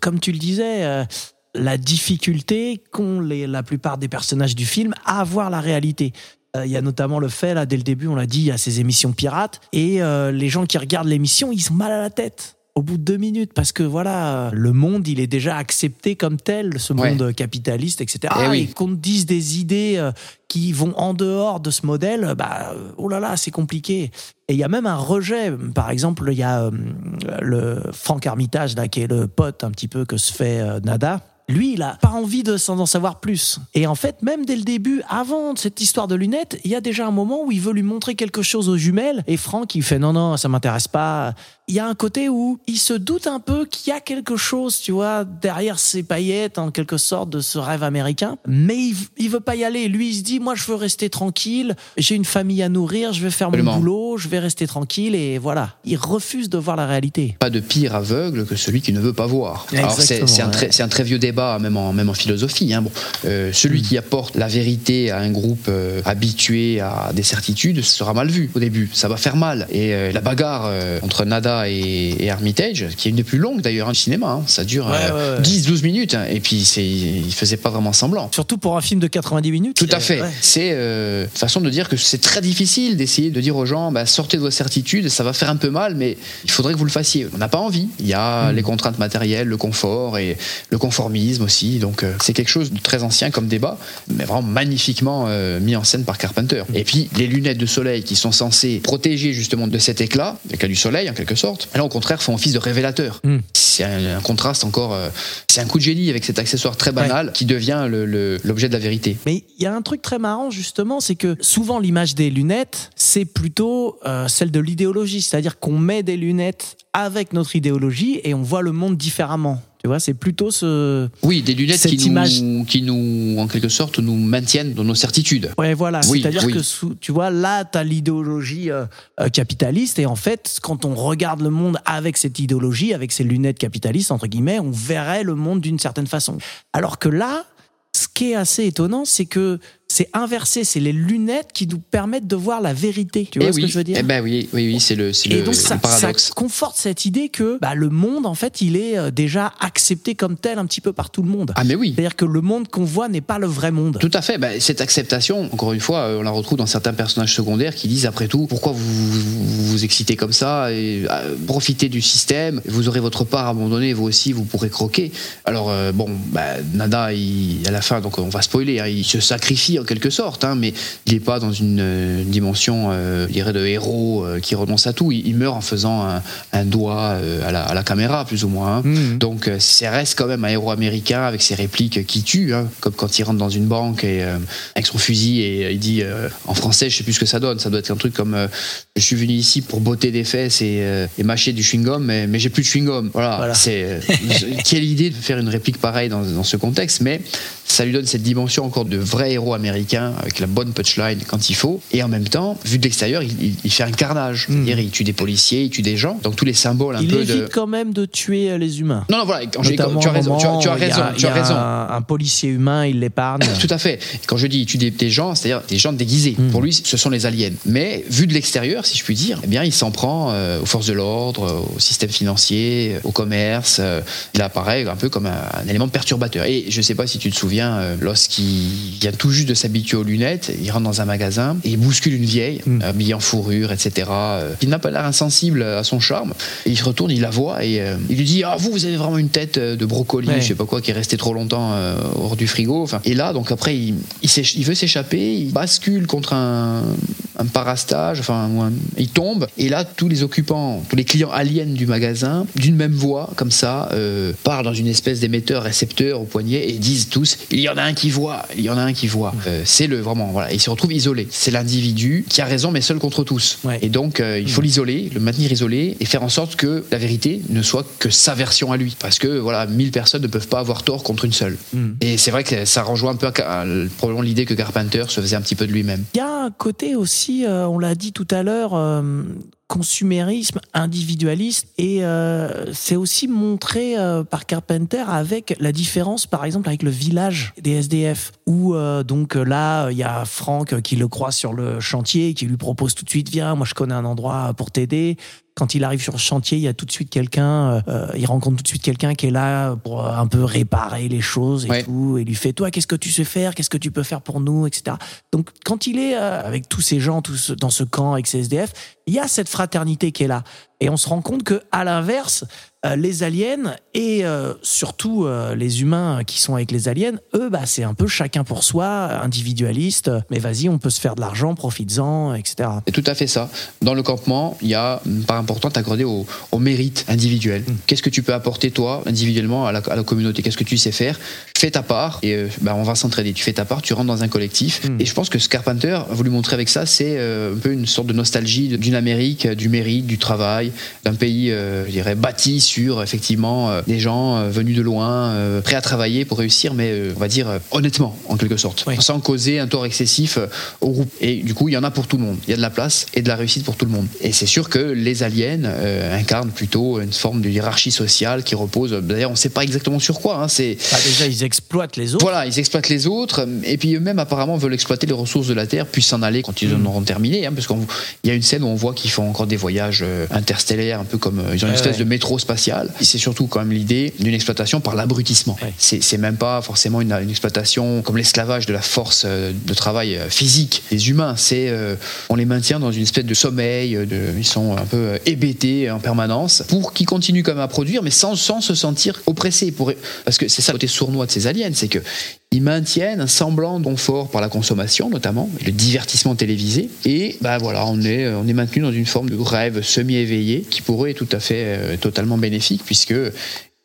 comme tu le disais, la difficulté qu'ont les- la plupart des personnages du film à voir la réalité. Euh, Il y a notamment le fait, là, dès le début, on l'a dit, il y a ces émissions pirates, et euh, les gens qui regardent l'émission, ils sont mal à la tête au bout de deux minutes, parce que voilà, euh, le monde, il est déjà accepté comme tel, ce Ouais. monde capitaliste, etc. Eh oui. Qu'on te dise des idées euh, qui vont en dehors de ce modèle, bah, euh, oh là là, c'est compliqué. Et il y a même un rejet. Par exemple, il y a euh, le Franck Armitage, là, qui est le pote un petit peu que se fait euh, Nada. Lui, il a pas envie de s'en en savoir plus. Et en fait, même dès le début, avant cette histoire de lunettes, il y a déjà un moment où il veut lui montrer quelque chose aux jumelles. Et Franck, il fait non, non, ça m'intéresse pas. Il y a un côté où il se doute un peu qu'il y a quelque chose, tu vois, derrière ces paillettes, en quelque sorte, de ce rêve américain. Mais il, il veut pas y aller. Lui, il se dit, moi, je veux rester tranquille. J'ai une famille à nourrir. Je vais faire Absolument. mon boulot. Je vais rester tranquille. Et voilà. Il refuse de voir la réalité. Pas de pire aveugle que celui qui ne veut pas voir. Alors c'est un, ouais. très- c'est un très vieux débat, même en, même en philosophie. hein. Bon, euh, celui qui apporte la vérité à un groupe euh, habitué à des certitudes sera mal vu au début. Ça va faire mal. Et euh, la bagarre euh, entre Nada et, et Armitage, qui est une des plus longues d'ailleurs hein, du cinéma, hein, ça dure Ouais, euh, ouais, ouais. 10-12 minutes. hein. et puis c'est- il faisait pas vraiment semblant. Surtout pour un film de 90 minutes. Tout à fait. C'est euh, façon de dire que c'est très difficile d'essayer de dire aux gens bah, sortez de vos certitudes, ça va faire un peu mal, mais il faudrait que vous le fassiez. On n'a pas envie. Il y a Mm. les contraintes matérielles, le confort et le conformisme aussi. Donc euh, c'est quelque chose de très ancien comme débat, mais vraiment magnifiquement euh, mis en scène par Carpenter. Mm. Et puis les lunettes de soleil qui sont censées protéger justement de cet éclat, l'éclat du soleil en quelque sorte, là au contraire font office de révélateur. Mm. C'est un, un contraste encore. euh, c'est un coup de génie avec cet accessoire très banal qui devient l'objet de la vérité. Mais il y a un truc très marrant justement, c'est que souvent l'image des lunettes, c'est plutôt euh, celle de l'idéologie, c'est-à-dire qu'on met des lunettes avec notre idéologie et on voit le monde différemment. Tu vois, c'est plutôt ce. Oui, des lunettes Cette qui image- nous, qui nous, en quelque sorte, nous maintiennent dans nos certitudes. Ouais, voilà. Oui, C'est-à-dire oui. que sous- tu vois, là, t'as l'idéologie euh, euh, capitaliste et en fait, quand on regarde le monde avec cette idéologie, avec ces lunettes capitalistes entre guillemets, on verrait le monde d'une certaine façon. Alors que là, ce qui est assez étonnant, c'est que c'est inversé. C'est les lunettes qui nous permettent de voir la vérité. Tu vois Eh ce oui, que je veux dire eh ben oui, oui, oui, c'est le, c'est et le, donc ça, conforte cette idée que bah, le monde, en fait, il est euh, déjà accepté comme tel un petit peu par tout le monde. Ah mais oui. C'est-à-dire que le monde qu'on voit n'est pas le vrai monde. Tout à fait. Ben, cette acceptation, encore une fois, euh, on la retrouve dans certains personnages secondaires qui disent après tout, pourquoi vous vous, vous excitez comme ça et euh, profitez du système. Vous aurez votre part à un moment donné, vous aussi, vous pourrez croquer. Alors euh, bon, ben, Nada, il, à la fin, donc on va spoiler, hein, il se sacrifie en quelque sorte, hein, mais il n'est pas dans une, euh, dimension, euh, je dirais, de héros euh, qui renonce à tout. Il, il meurt en faisant un, un doigt à, la, à la caméra, plus ou moins. hein. Mhm. Donc ça reste quand même un héros américain avec ses répliques qui tuent, hein, comme quand il rentre dans une banque et avec son fusil et il dit en français, je sais plus ce que ça donne, ça doit être un truc comme je suis venu ici pour botter des fesses et, et mâcher du chewing-gum, mais, mais j'ai plus de chewing-gum. Voilà, Voilà. c'est quelle idée de faire une réplique pareille dans, dans ce contexte, mais ça lui donne cette dimension encore de vrai héros américain américain avec la bonne punchline quand il faut. Et en même temps, vu de l'extérieur, il, il- il fait un carnage. C'est-à-dire, il tue des policiers, il tue des gens. Donc tous les symboles un Il peu évite de. quand même de tuer euh, les humains. Non, non, voilà. Notamment tu as raison. Tu as, tu a- raison. Tu as. Un, un policier humain, il l'épargne. Tout à fait. Quand je dis il tue des, des gens, c'est-à-dire des gens déguisés. Pour lui, ce sont les aliens. Mais vu de l'extérieur, si je puis dire, eh bien, il s'en prend euh, aux forces de l'ordre, au système financier, au commerce. euh, il apparaît un peu comme un, un élément perturbateur. Et je ne sais pas si tu te souviens, euh, lorsqu'il vient tout juste de s'habituer aux lunettes, il rentre dans un magasin et il bouscule une vieille, habillée en fourrure, etc. euh, qui n'a pas l'air insensible à son charme. Et il se retourne, il la voit et euh, il lui dit Ah, vous, vous avez vraiment une tête euh, de brocoli, Ouais. je sais pas quoi, qui est resté trop longtemps euh, hors du frigo. Enfin, et là, donc après, il, il, il veut s'échapper, il bascule contre un, un parastage, enfin, un- il tombe. Et là, tous les occupants, tous les clients aliens du magasin, d'une même voix, comme ça, euh, parlent dans une espèce d'émetteur-récepteur au poignet et disent tous il y en a un qui voit, il y en a un qui voit. Euh, c'est le vraiment, voilà. Il se retrouve isolé. C'est l'individu qui a raison, mais seul contre tous. Ouais. Et donc, euh, il faut l'isoler, le maintenir isolé et faire en sorte que la vérité ne soit que sa version à lui. Parce que, voilà, mille personnes ne peuvent pas avoir tort contre une seule. Et c'est vrai que ça rejoint un peu à- à- probablement l'idée que Carpenter se faisait un petit peu de lui-même. Il y a un côté aussi, euh, on l'a dit tout à l'heure, euh, consumérisme individualiste et euh, c'est aussi montré par Carpenter avec la différence par exemple avec le village des SDF où donc là il y a Franck qui le croise sur le chantier qui lui propose tout de suite viens moi je connais un endroit pour t'aider quand il arrive sur le chantier, il y a tout de suite quelqu'un, euh, il rencontre tout de suite quelqu'un qui est là pour euh, un peu réparer les choses et Ouais. tout, et lui fait toi qu'est-ce que tu sais faire, qu'est-ce que tu peux faire pour nous, etc. Donc quand il est euh, avec tous ces gens, tous dans ce camp avec ces SDF, il y a cette fraternité qui est là, et on se rend compte que à l'inverse, euh, les aliens et euh, surtout euh, les humains qui sont avec les aliens, eux, bah c'est un peu chacun pour soi, individualiste. Mais vas-y, on peut se faire de l'argent, profites-en, etc. C'est tout à fait ça. Dans le campement, il y a une part importante accordée au, au mérite individuel. Qu'est-ce que tu peux apporter, toi, individuellement, à la, à la communauté? Qu'est-ce que tu sais faire? Fais ta part et euh, bah, on va s'entraider. Tu fais ta part, tu rentres dans un collectif. Et je pense que ce Carpenter a voulu montrer avec ça, c'est euh, un peu une sorte de nostalgie d'une Amérique, euh, du mérite, du travail, d'un pays, euh, je dirais, bâti sur effectivement euh, des gens venus de loin, euh, prêts à travailler pour réussir, mais euh, on va dire honnêtement, en quelque sorte, Oui. sans causer un tort excessif au groupe. Et du coup, il y en a pour tout le monde. Il y a de la place et de la réussite pour tout le monde. Et c'est sûr que les aliens euh, incarnent plutôt une forme de hiérarchie sociale qui repose. D'ailleurs, on ne sait pas exactement sur quoi. hein. C'est Bah, déjà, ils exploitent les autres. voilà, ils exploitent les autres, et puis eux-mêmes apparemment veulent exploiter les ressources de la Terre, puis s'en aller quand ils en auront terminé, hein, parce qu'il y a une scène où on voit qu'ils font encore des voyages euh, interstellaires, un peu comme euh, ils ont une espèce ouais. de métro spatial. C'est surtout quand même l'idée d'une exploitation par l'abrutissement. Ouais. C'est même pas forcément une, une exploitation comme l'esclavage de la force euh, de travail physique des humains. C'est euh, on les maintient dans une espèce de sommeil, de, ils sont un peu hébétés en permanence pour qu'ils continuent quand même à produire, mais sans, sans se sentir oppressés. Pour, parce que c'est ça le côté sournois de aliens, c'est que ils maintiennent un semblant de confort par la consommation notamment, le divertissement télévisé, et bah voilà, on est, on est maintenu dans une forme de rêve semi-éveillé qui pour eux est tout à fait euh, totalement bénéfique puisque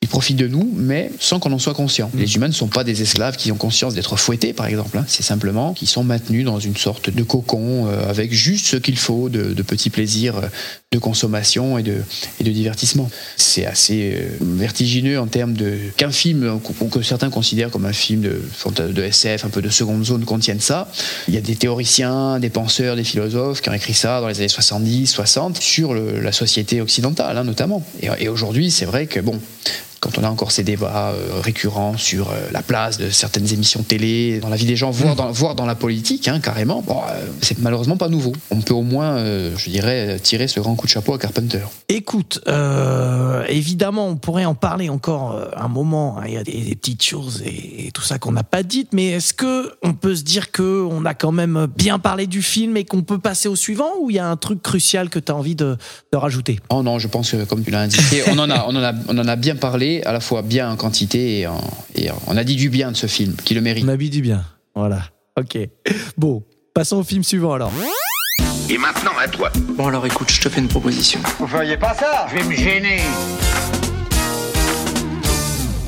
ils profitent de nous, mais sans qu'on en soit conscient. Les humains ne sont pas des esclaves qui ont conscience d'être fouettés, par exemple. hein. C'est simplement qu'ils sont maintenus dans une sorte de cocon euh, avec juste ce qu'il faut de, de petits plaisirs euh, de consommation et de, et de divertissement. C'est assez euh, vertigineux en termes de qu'un film que certains considèrent comme un film de, SF, un peu de seconde zone, contienne ça. Il y a des théoriciens, des penseurs, des philosophes qui ont écrit ça dans les années 70, 60 sur le- la société occidentale, hein, notamment. Et, et aujourd'hui, c'est vrai que bon quand on a encore ces débats euh, récurrents sur euh, la place de certaines émissions télé dans la vie des gens, voire dans, voire dans la politique, hein, carrément, bon, euh, c'est malheureusement pas nouveau. On peut au moins, je dirais, tirer ce grand coup de chapeau à Carpenter. Écoute, euh, évidemment, on pourrait en parler encore un moment. hein. Il y a des, des petites choses et, et tout ça qu'on n'a pas dites, mais est-ce que on peut se dire que on a quand même bien parlé du film et qu'on peut passer au suivant, ou il y a un truc crucial que tu as envie de, de rajouter? Oh non, je pense que comme tu l'as indiqué, on en a, on en a, on en a bien parlé, à la fois bien en quantité et, en- et en- on a dit du bien de ce film, qui le mérite. On a du bien. Voilà. Ok. Bon, passons au film suivant alors. Et maintenant à toi. Bon alors écoute, je te fais une proposition. Vous feriez pas ça? Je vais me gêner.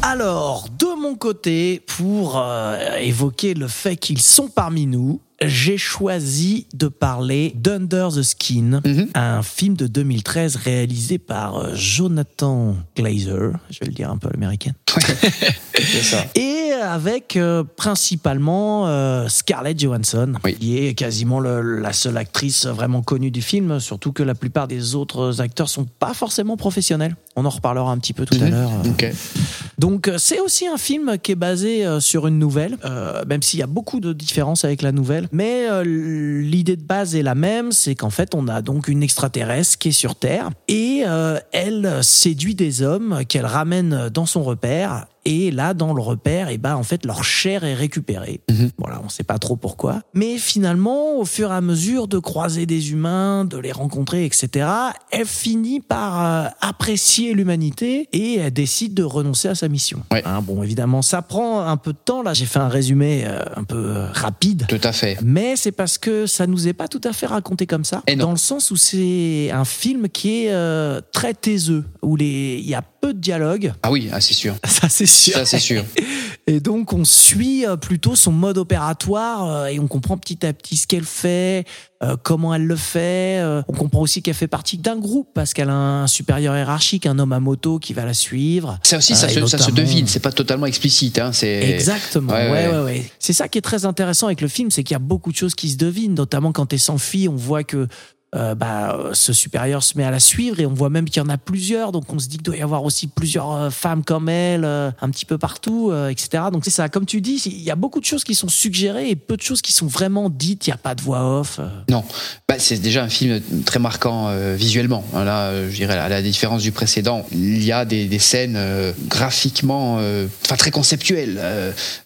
Alors, de mon côté, pour euh, évoquer le fait qu'ils sont parmi nous, j'ai choisi de parler d'Under the Skin, Mhm. un film de 2013 réalisé par euh, Jonathan Glazer, je vais le dire un peu à l'américaine. Et avec euh, principalement euh, Scarlett Johansson, Oui. qui est quasiment le- la seule actrice vraiment connue du film, surtout que la plupart des autres acteurs sont pas forcément professionnels. On en reparlera un petit peu tout à Mhm. l'heure. Donc c'est aussi un film qui est basé sur une nouvelle, euh, même s'il y a beaucoup de différences avec la nouvelle. Mais euh, l'idée de base est la même, c'est qu'en fait on a donc une extraterrestre qui est sur Terre et euh, elle séduit des hommes qu'elle ramène dans son repère. Et là, dans le repère, et ben en fait leur chair est récupérée. Mhm. Voilà, on sait pas trop pourquoi. Mais finalement, au fur et à mesure de croiser des humains, de les rencontrer, etc., elle finit par euh, apprécier l'humanité et elle décide de renoncer à sa mission. Ouais. Hein, bon, évidemment, ça prend un peu de temps. Là, j'ai fait un résumé euh, un peu euh, rapide. Tout à fait. Mais c'est parce que ça nous est pas tout à fait raconté comme ça, Et dans le sens où c'est un film qui est très taiseux, où les il y a peu de dialogue, Ah oui, ah, c'est sûr. ça c'est sûr. Ça, c'est sûr. Et donc on suit euh, plutôt son mode opératoire euh, et on comprend petit à petit ce qu'elle fait, euh, comment elle le fait. On comprend aussi qu'elle fait partie d'un groupe parce qu'elle a un supérieur hiérarchique, un homme à moto qui va la suivre. Ça aussi, ça, Euh, se, ça se devine. C'est pas totalement explicite. Hein, c'est Exactement. Ouais, Ouais, ouais. C'est ça qui est très intéressant avec le film, c'est qu'il y a beaucoup de choses qui se devinent, notamment quand elle s'enfuit, on voit que euh, bah, euh, ce supérieur se met à la suivre et on voit même qu'il y en a plusieurs, donc on se dit qu'il doit y avoir aussi plusieurs euh, femmes comme elle, un petit peu partout, euh, etc. Donc c'est ça, comme tu dis, il y a beaucoup de choses qui sont suggérées et peu de choses qui sont vraiment dites, il n'y a pas de voix off. Non, bah, c'est déjà un film très marquant euh, visuellement. Là, je dirais, à la différence du précédent, il y a des, des scènes graphiquement, enfin très conceptuelles,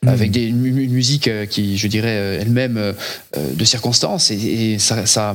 Mhm. avec des, une, une musique qui, je dirais, elle-même de circonstance. Et, et ça, ça,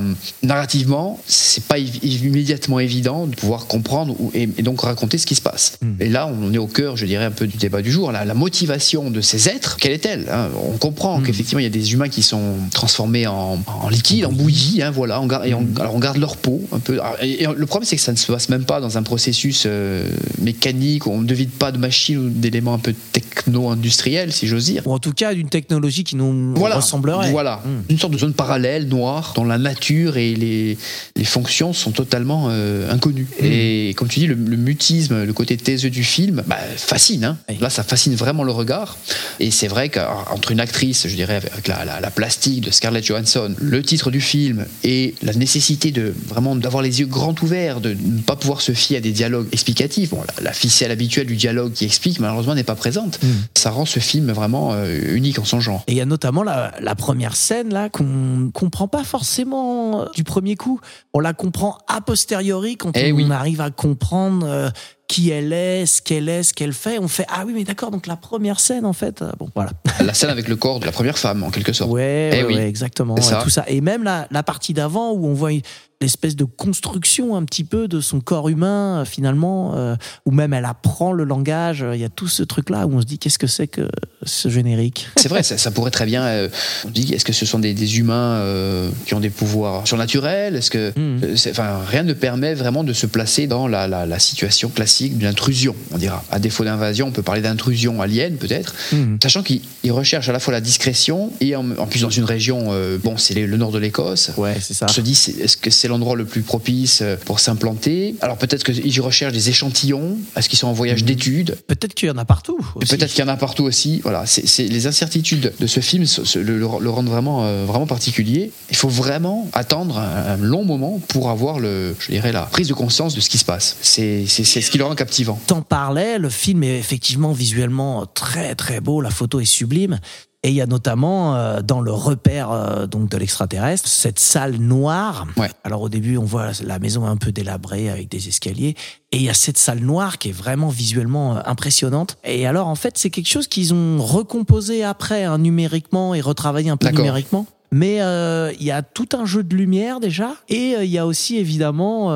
narrativement, c'est pas immédiatement évident de pouvoir comprendre et, donc raconter ce qui se passe. Mhm. Et là, on est au cœur, je dirais, un peu du débat du jour. La, la motivation de ces êtres, quelle est-elle hein? On comprend Mhm. qu'effectivement, il y a des humains qui sont transformés en, en liquide, en bouillie, hein, voilà. On garde, et on, alors on garde leur peau un peu. Alors, Et, et le problème, c'est que ça ne se passe même pas dans un processus euh, mécanique. où On ne devine pas de machines ou d'éléments un peu techno-industriels, si j'ose dire. Ou en tout cas d'une technologie qui nous Voilà, ressemblerait. voilà. Une sorte de zone parallèle noire dont la nature et les, les fonctions sont totalement euh, inconnues. Mm. Et comme tu dis, le, le mutisme, le côté taiseux du film, bah, fascine. hein. Oui. Là, ça fascine vraiment le regard. Et c'est vrai qu'entre une actrice, je dirais, avec la, la- la plastique de Scarlett Johansson, le titre du film et la nécessité de vraiment d'avoir les yeux grands ouverts, de ne pas pouvoir se fier à des dialogues explicatifs. Bon, la, la ficelle habituelle du dialogue qui explique, malheureusement, n'est pas présente. Mm. Ça rend ce film vraiment euh, unique en son genre. Et il y a notamment la, la première scène là qu'on comprend pas forcément euh, du premier coup. On la comprend a posteriori quand Eh on oui. arrive à comprendre euh, qui elle est, ce qu'elle est, ce qu'elle fait. On fait ah oui mais d'accord donc la première scène en fait. euh, Bon voilà. La scène avec le corps de la première femme, en quelque sorte. Ouais, Eh ouais, oui. ouais, exactement. Ça. tout ça. Et même la, la partie d'avant où on voit l'espèce de construction un petit peu de son corps humain euh, finalement, euh, où même elle apprend le langage. euh, Il y a tout ce truc là où on se dit qu'est-ce que c'est que ce générique? C'est vrai, ça, ça pourrait très bien. euh, on dit, est-ce que ce sont des, des humains euh, qui ont des pouvoirs surnaturels? Est-ce que, c'est- enfin, rien ne permet vraiment de se placer dans la, la- la situation classique d'une intrusion, on dira. À défaut d'invasion, on peut parler d'intrusion alien, peut-être. Mhm. Sachant qu'ils ils recherchent à la fois la discrétion et en, en plus dans une région, euh, bon, c'est le nord de l'Écosse. Ouais, c'est ça. On se dit, est-ce que c'est l'endroit le plus propice euh, pour s'implanter? Alors peut-être qu'ils recherchent des échantillons. Est-ce qu'ils sont en voyage d'études? Peut-être qu'il y en a partout. Peut-être qu'il y en a partout aussi. Voilà, c'est les incertitudes de ce film le, le- le rendent vraiment, euh, vraiment particulier. Il faut vraiment attendre un, un long moment pour avoir le, je dirais, la prise de conscience de ce qui se passe. C'est ce qui le captivant. T'en parlais, le film est effectivement visuellement très très beau, la photo est sublime. Et il y a notamment euh, dans le repère euh, donc de l'extraterrestre cette salle noire. Ouais. Alors au début on voit la maison un peu délabrée avec des escaliers et il y a cette salle noire qui est vraiment visuellement euh, impressionnante. Et alors en fait c'est quelque chose qu'ils ont recomposé après hein, numériquement et retravaillé un peu numériquement. Mais il y a tout un jeu de lumière déjà, et il y a aussi évidemment,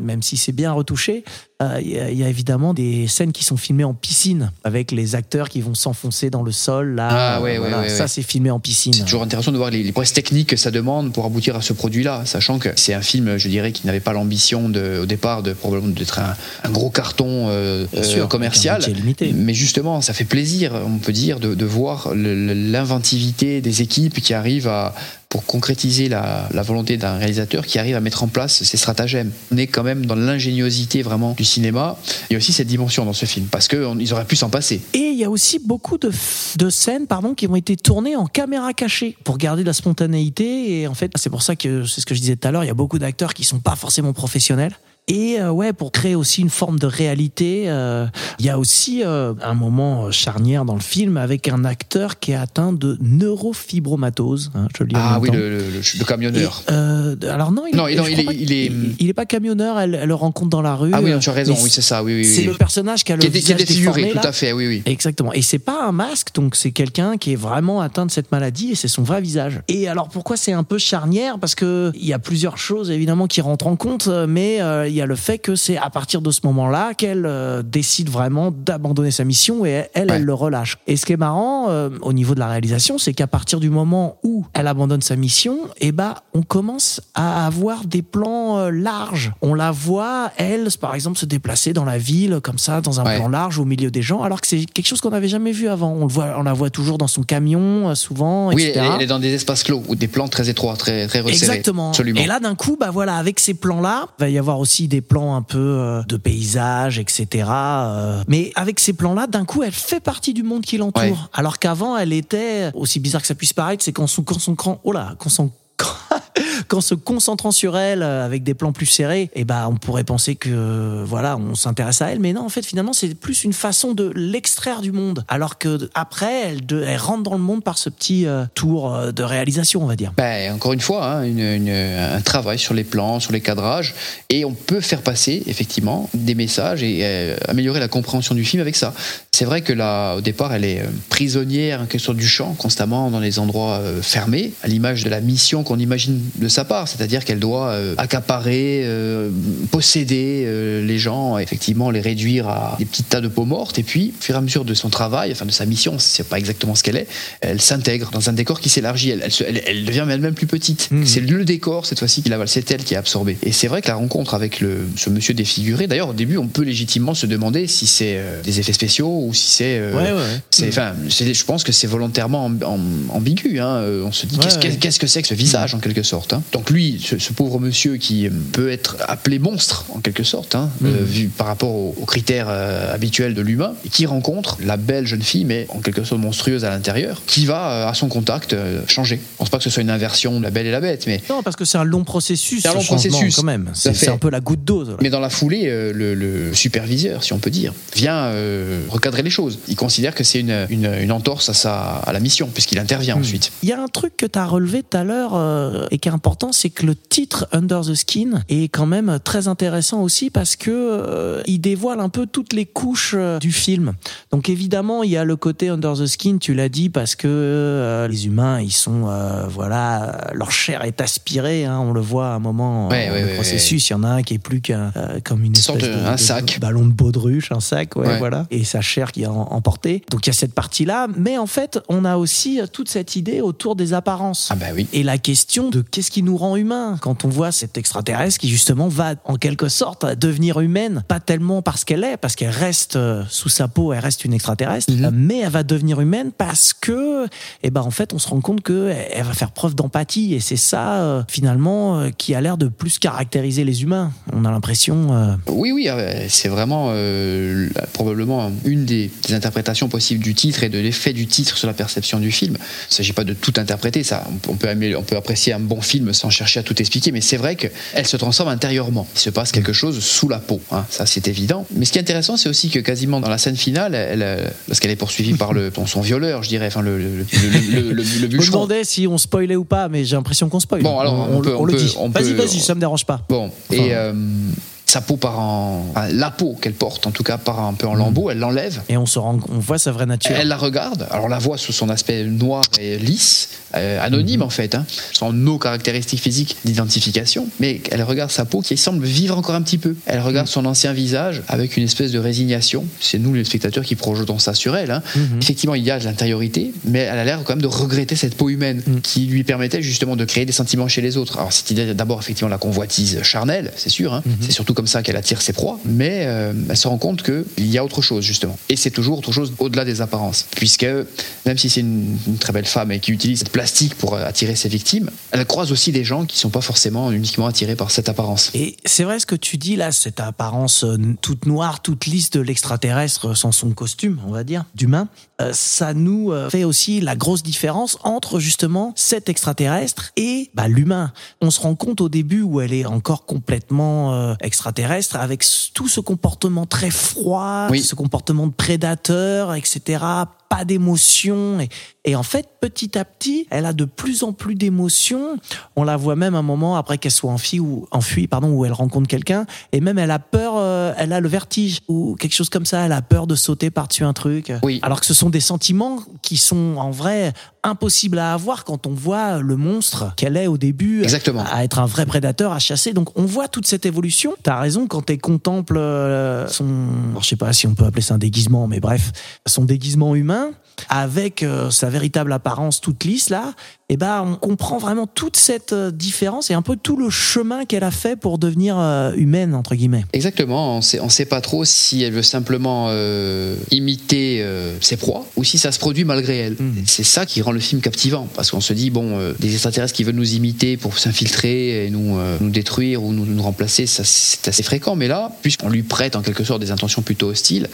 même si c'est bien retouché, euh, il y, a- il y a évidemment des scènes qui sont filmées en piscine, avec les acteurs qui vont s'enfoncer dans le sol. Là, Ah, ouais, Voilà, ouais, ouais, ça c'est filmé en piscine. C'est toujours intéressant de voir les, les prouesses techniques que ça demande pour aboutir à ce produit-là, sachant que c'est un film, je dirais, qui n'avait pas l'ambition de, au départ de probablement d'être un, un gros carton euh, euh, sûr, commercial. limité. Mais justement, ça fait plaisir, on peut dire, de, de voir l'inventivité des équipes qui arrivent à, pour concrétiser la, volonté d'un réalisateur qui arrive à mettre en place ces stratagèmes. On est quand même dans l'ingéniosité vraiment du cinéma. Il y a aussi cette dimension dans ce film, parce qu'ils auraient pu s'en passer. Et il y a aussi beaucoup de, de scènes pardon, qui ont été tournées en caméra cachée pour garder la spontanéité. Et en fait, c'est pour ça que c'est ce que je disais tout à l'heure, il y a beaucoup d'acteurs qui sont pas forcément professionnels. Et euh, ouais, pour créer aussi une forme de réalité, euh, il y a aussi euh, un moment charnière dans le film avec un acteur qui est atteint de neurofibromatose. Hein, je le dis Ah oui, le, le- le- camionneur. Et, euh, alors non, il, Non, il- non, est- pas il est- qu'il- il est pas camionneur. Elle, elle le rencontre dans la rue. ah oui, non, euh, tu as raison, oui, c'est ça, oui, oui. C'est oui. le personnage qui a le Qui est, dé- qui est visage défiguré, déformé, tout à fait, oui, oui. Exactement. Et c'est pas un masque, donc c'est quelqu'un qui est vraiment atteint de cette maladie et c'est son vrai visage. Et alors pourquoi c'est un peu charnière? Parce que il y a plusieurs choses évidemment qui rentrent en compte, euh, mais euh, il y a le fait que c'est à partir de ce moment-là qu'elle euh, décide vraiment d'abandonner sa mission et elle, elle, Ouais. elle le relâche. Et ce qui est marrant euh, au niveau de la réalisation, c'est qu'à partir du moment où elle abandonne sa mission, et ben on commence à avoir des plans euh, larges. On la voit elle, par exemple, se déplacer dans la ville comme ça, dans un Ouais. plan large au milieu des gens, alors que c'est quelque chose qu'on n'avait jamais vu avant. On le voit, on la voit toujours dans son camion, souvent, Oui, etc. elle, elle est dans des espaces clos ou des plans très étroits, très, très resserrés. Exactement. Absolument. Et là, d'un coup, bah voilà, avec ces plans-là, il va y avoir aussi des plans un peu euh, de paysage, etc. euh, mais avec ces plans-là, d'un coup, elle fait partie du monde qui l'entoure. Ouais. Alors qu'avant, elle était aussi bizarre que ça puisse paraître, c'est qu'en se concentrant, oh là, qu'en s'en- qu'en se concentrant sur elle euh, avec des plans plus serrés, et ben on pourrait penser que voilà, on s'intéresse à elle, mais non, en fait, finalement, c'est plus une façon de l'extraire du monde. Alors que après, elle, de- rentre dans le monde par ce petit euh, tour euh, de réalisation, on va dire. Ben, encore une fois, hein, un travail sur les plans, sur les cadrages, et on peut faire passer effectivement des messages et euh, améliorer la compréhension du film avec ça. C'est vrai que au départ, elle est euh, prisonnière quelque sorte du champ, constamment dans les endroits euh, fermés, à l'image de la mission qu'on imagine de sa part, c'est-à-dire qu'elle doit euh, accaparer, euh, posséder euh, les gens, effectivement les réduire à des petits tas de peaux mortes, et puis, au fur et à mesure de son travail, enfin de sa mission, c'est pas exactement ce qu'elle est, elle s'intègre dans un décor qui s'élargit, elle, elle, se- elle- elle devient elle-même plus petite. Mhm. C'est le décor cette fois-ci qui l'avale, c'est elle qui est absorbée. Et c'est vrai que la rencontre avec le, ce monsieur défiguré, d'ailleurs au début on peut légitimement se demander si c'est des effets spéciaux ou si c'est... Ouais, ouais. c'est, enfin, c'est- je pense que c'est volontairement amb- amb- ambigu. hein. On se dit qu'est-ce que c'est que ce visage en quelque sorte? Hein. Donc lui, ce, ce pauvre monsieur qui peut être appelé monstre en quelque sorte, hein, Mhm. euh, vu par rapport aux, aux critères euh, habituels de l'humain, et qui rencontre la belle jeune fille, mais en quelque sorte monstrueuse à l'intérieur, qui va euh, à son contact changer. Je pense pas que ce soit une inversion de la belle et la bête, mais Non, parce que c'est un long processus. C'est un long processus. quand même. C'est un peu la goutte d'eau. Mais dans la foulée, le, le superviseur, si on peut dire, vient recadrer les choses. Il considère que c'est une, une, une entorse à, sa, à la mission, puisqu'il intervient ensuite. Il y a un truc que tu as relevé tout à l'heure et qui est important, c'est que le titre Under the Skin est quand même très intéressant aussi parce que euh, il dévoile un peu toutes les couches euh, du film. Donc évidemment, il y a le côté Under the Skin, tu l'as dit, parce que euh, les humains, ils sont, euh, voilà, leur chair est aspirée. hein, on le voit à un moment Ouais, le ouais, processus. Il y en a un qui est plus qu'un comme une sorte de- un sac. ballon de baudruche, un sac, ouais, voilà, et sa chair qui est emportée. Donc il y a cette partie-là, mais en fait, on a aussi toute cette idée autour des apparences. Ah bah oui. Et la question de qu'est-ce qui nous rend humains quand on voit cette extraterrestre qui justement va en quelque sorte devenir humaine, pas tellement parce qu'elle est, parce qu'elle reste euh, sous sa peau, elle reste une extraterrestre, Mhm. mais elle va devenir humaine parce que, eh ben en fait, on se rend compte que elle va faire preuve d'empathie et c'est ça euh, finalement euh, qui a l'air de plus caractériser les humains. On a l'impression. euh, Oui, oui, c'est vraiment probablement une des, des interprétations possibles du titre et de l'effet du titre sur la perception du film. Il ne s'agit pas de tout interpréter, ça. On peut, améliorer- on peut apprécier un bon film sans chercher à tout expliquer, mais c'est vrai qu'elle se transforme intérieurement. Il se passe quelque chose sous la peau, hein, ça c'est évident. Mais ce qui est intéressant, c'est aussi que quasiment dans la scène finale, elle, euh, lorsqu'elle est poursuivie par le, bon, son violeur, je dirais, enfin le, le, le, le- le- le- le Je me bûcheron. demandais si on spoilait ou pas, mais j'ai l'impression qu'on spoil. Bon, alors, on peut- on le peut- dit. on Vas-y, vas-y, ça me dérange pas. Bon, Enfin, et euh, sa peau part en. enfin, la peau qu'elle porte, en tout cas, part un peu en lambeaux, elle l'enlève. Et on se rend, on voit sa vraie nature. Elle la regarde, alors on la voit sous son aspect noir et lisse, euh, anonyme en fait, hein, sans nos caractéristiques physiques d'identification, mais elle regarde sa peau qui semble vivre encore un petit peu. Elle regarde son ancien visage avec une espèce de résignation. C'est nous les spectateurs qui projetons ça sur elle. hein. Effectivement, il y a de l'intériorité, mais elle a l'air quand même de regretter cette peau humaine qui lui permettait justement de créer des sentiments chez les autres. Alors cette idée d'abord effectivement la convoitise charnelle, c'est sûr, hein. c'est surtout comme comme ça qu'elle attire ses proies, mais euh, elle se rend compte qu'il y a autre chose, justement. Et c'est toujours autre chose au-delà des apparences. Puisque, même si c'est une, très belle femme et qui utilise cette plastique pour euh, attirer ses victimes, elle croise aussi des gens qui sont pas forcément uniquement attirés par cette apparence. Et c'est vrai ce que tu dis là, cette apparence euh, toute noire, toute lisse de l'extraterrestre sans son costume, on va dire, d'humain, ça nous fait aussi la grosse différence entre justement cet extraterrestre et bah, l'humain. On se rend compte au début où elle est encore complètement extraterrestre avec s- tout ce comportement très froid, Oui. ce comportement de prédateur, etc. Pas d'émotion et, et en fait petit à petit elle a de plus en plus d'émotions. On la voit même un moment après qu'elle soit enfuie ou enfuie pardon où elle rencontre quelqu'un et même elle a peur, euh, elle a le vertige ou quelque chose comme ça. Elle a peur de sauter par-dessus un truc. Oui. Alors que ce sont des sentiments qui sont en vrai impossibles à avoir quand on voit le monstre qu'elle est au début. Exactement. À être un vrai prédateur, à chasser. Donc on voit toute cette évolution. T'as raison quand elle contemple euh, son, alors, je sais pas si on peut appeler ça un déguisement, mais bref, son déguisement humain avec euh, sa véritable apparence toute lisse là. Et ben on comprend vraiment toute cette euh, différence et un peu tout le chemin qu'elle a fait pour devenir euh, humaine entre guillemets. Exactement, on sait, on sait pas trop si elle veut simplement euh, imiter euh, ses proies ou si ça se produit malgré elle. Mhm. C'est ça qui rend le film captivant parce qu'on se dit bon, des extraterrestres qui veulent nous imiter pour s'infiltrer et nous, nous détruire ou nous, nous remplacer, ça c'est assez fréquent. Mais là, puisqu'on lui prête en quelque sorte des intentions plutôt hostiles,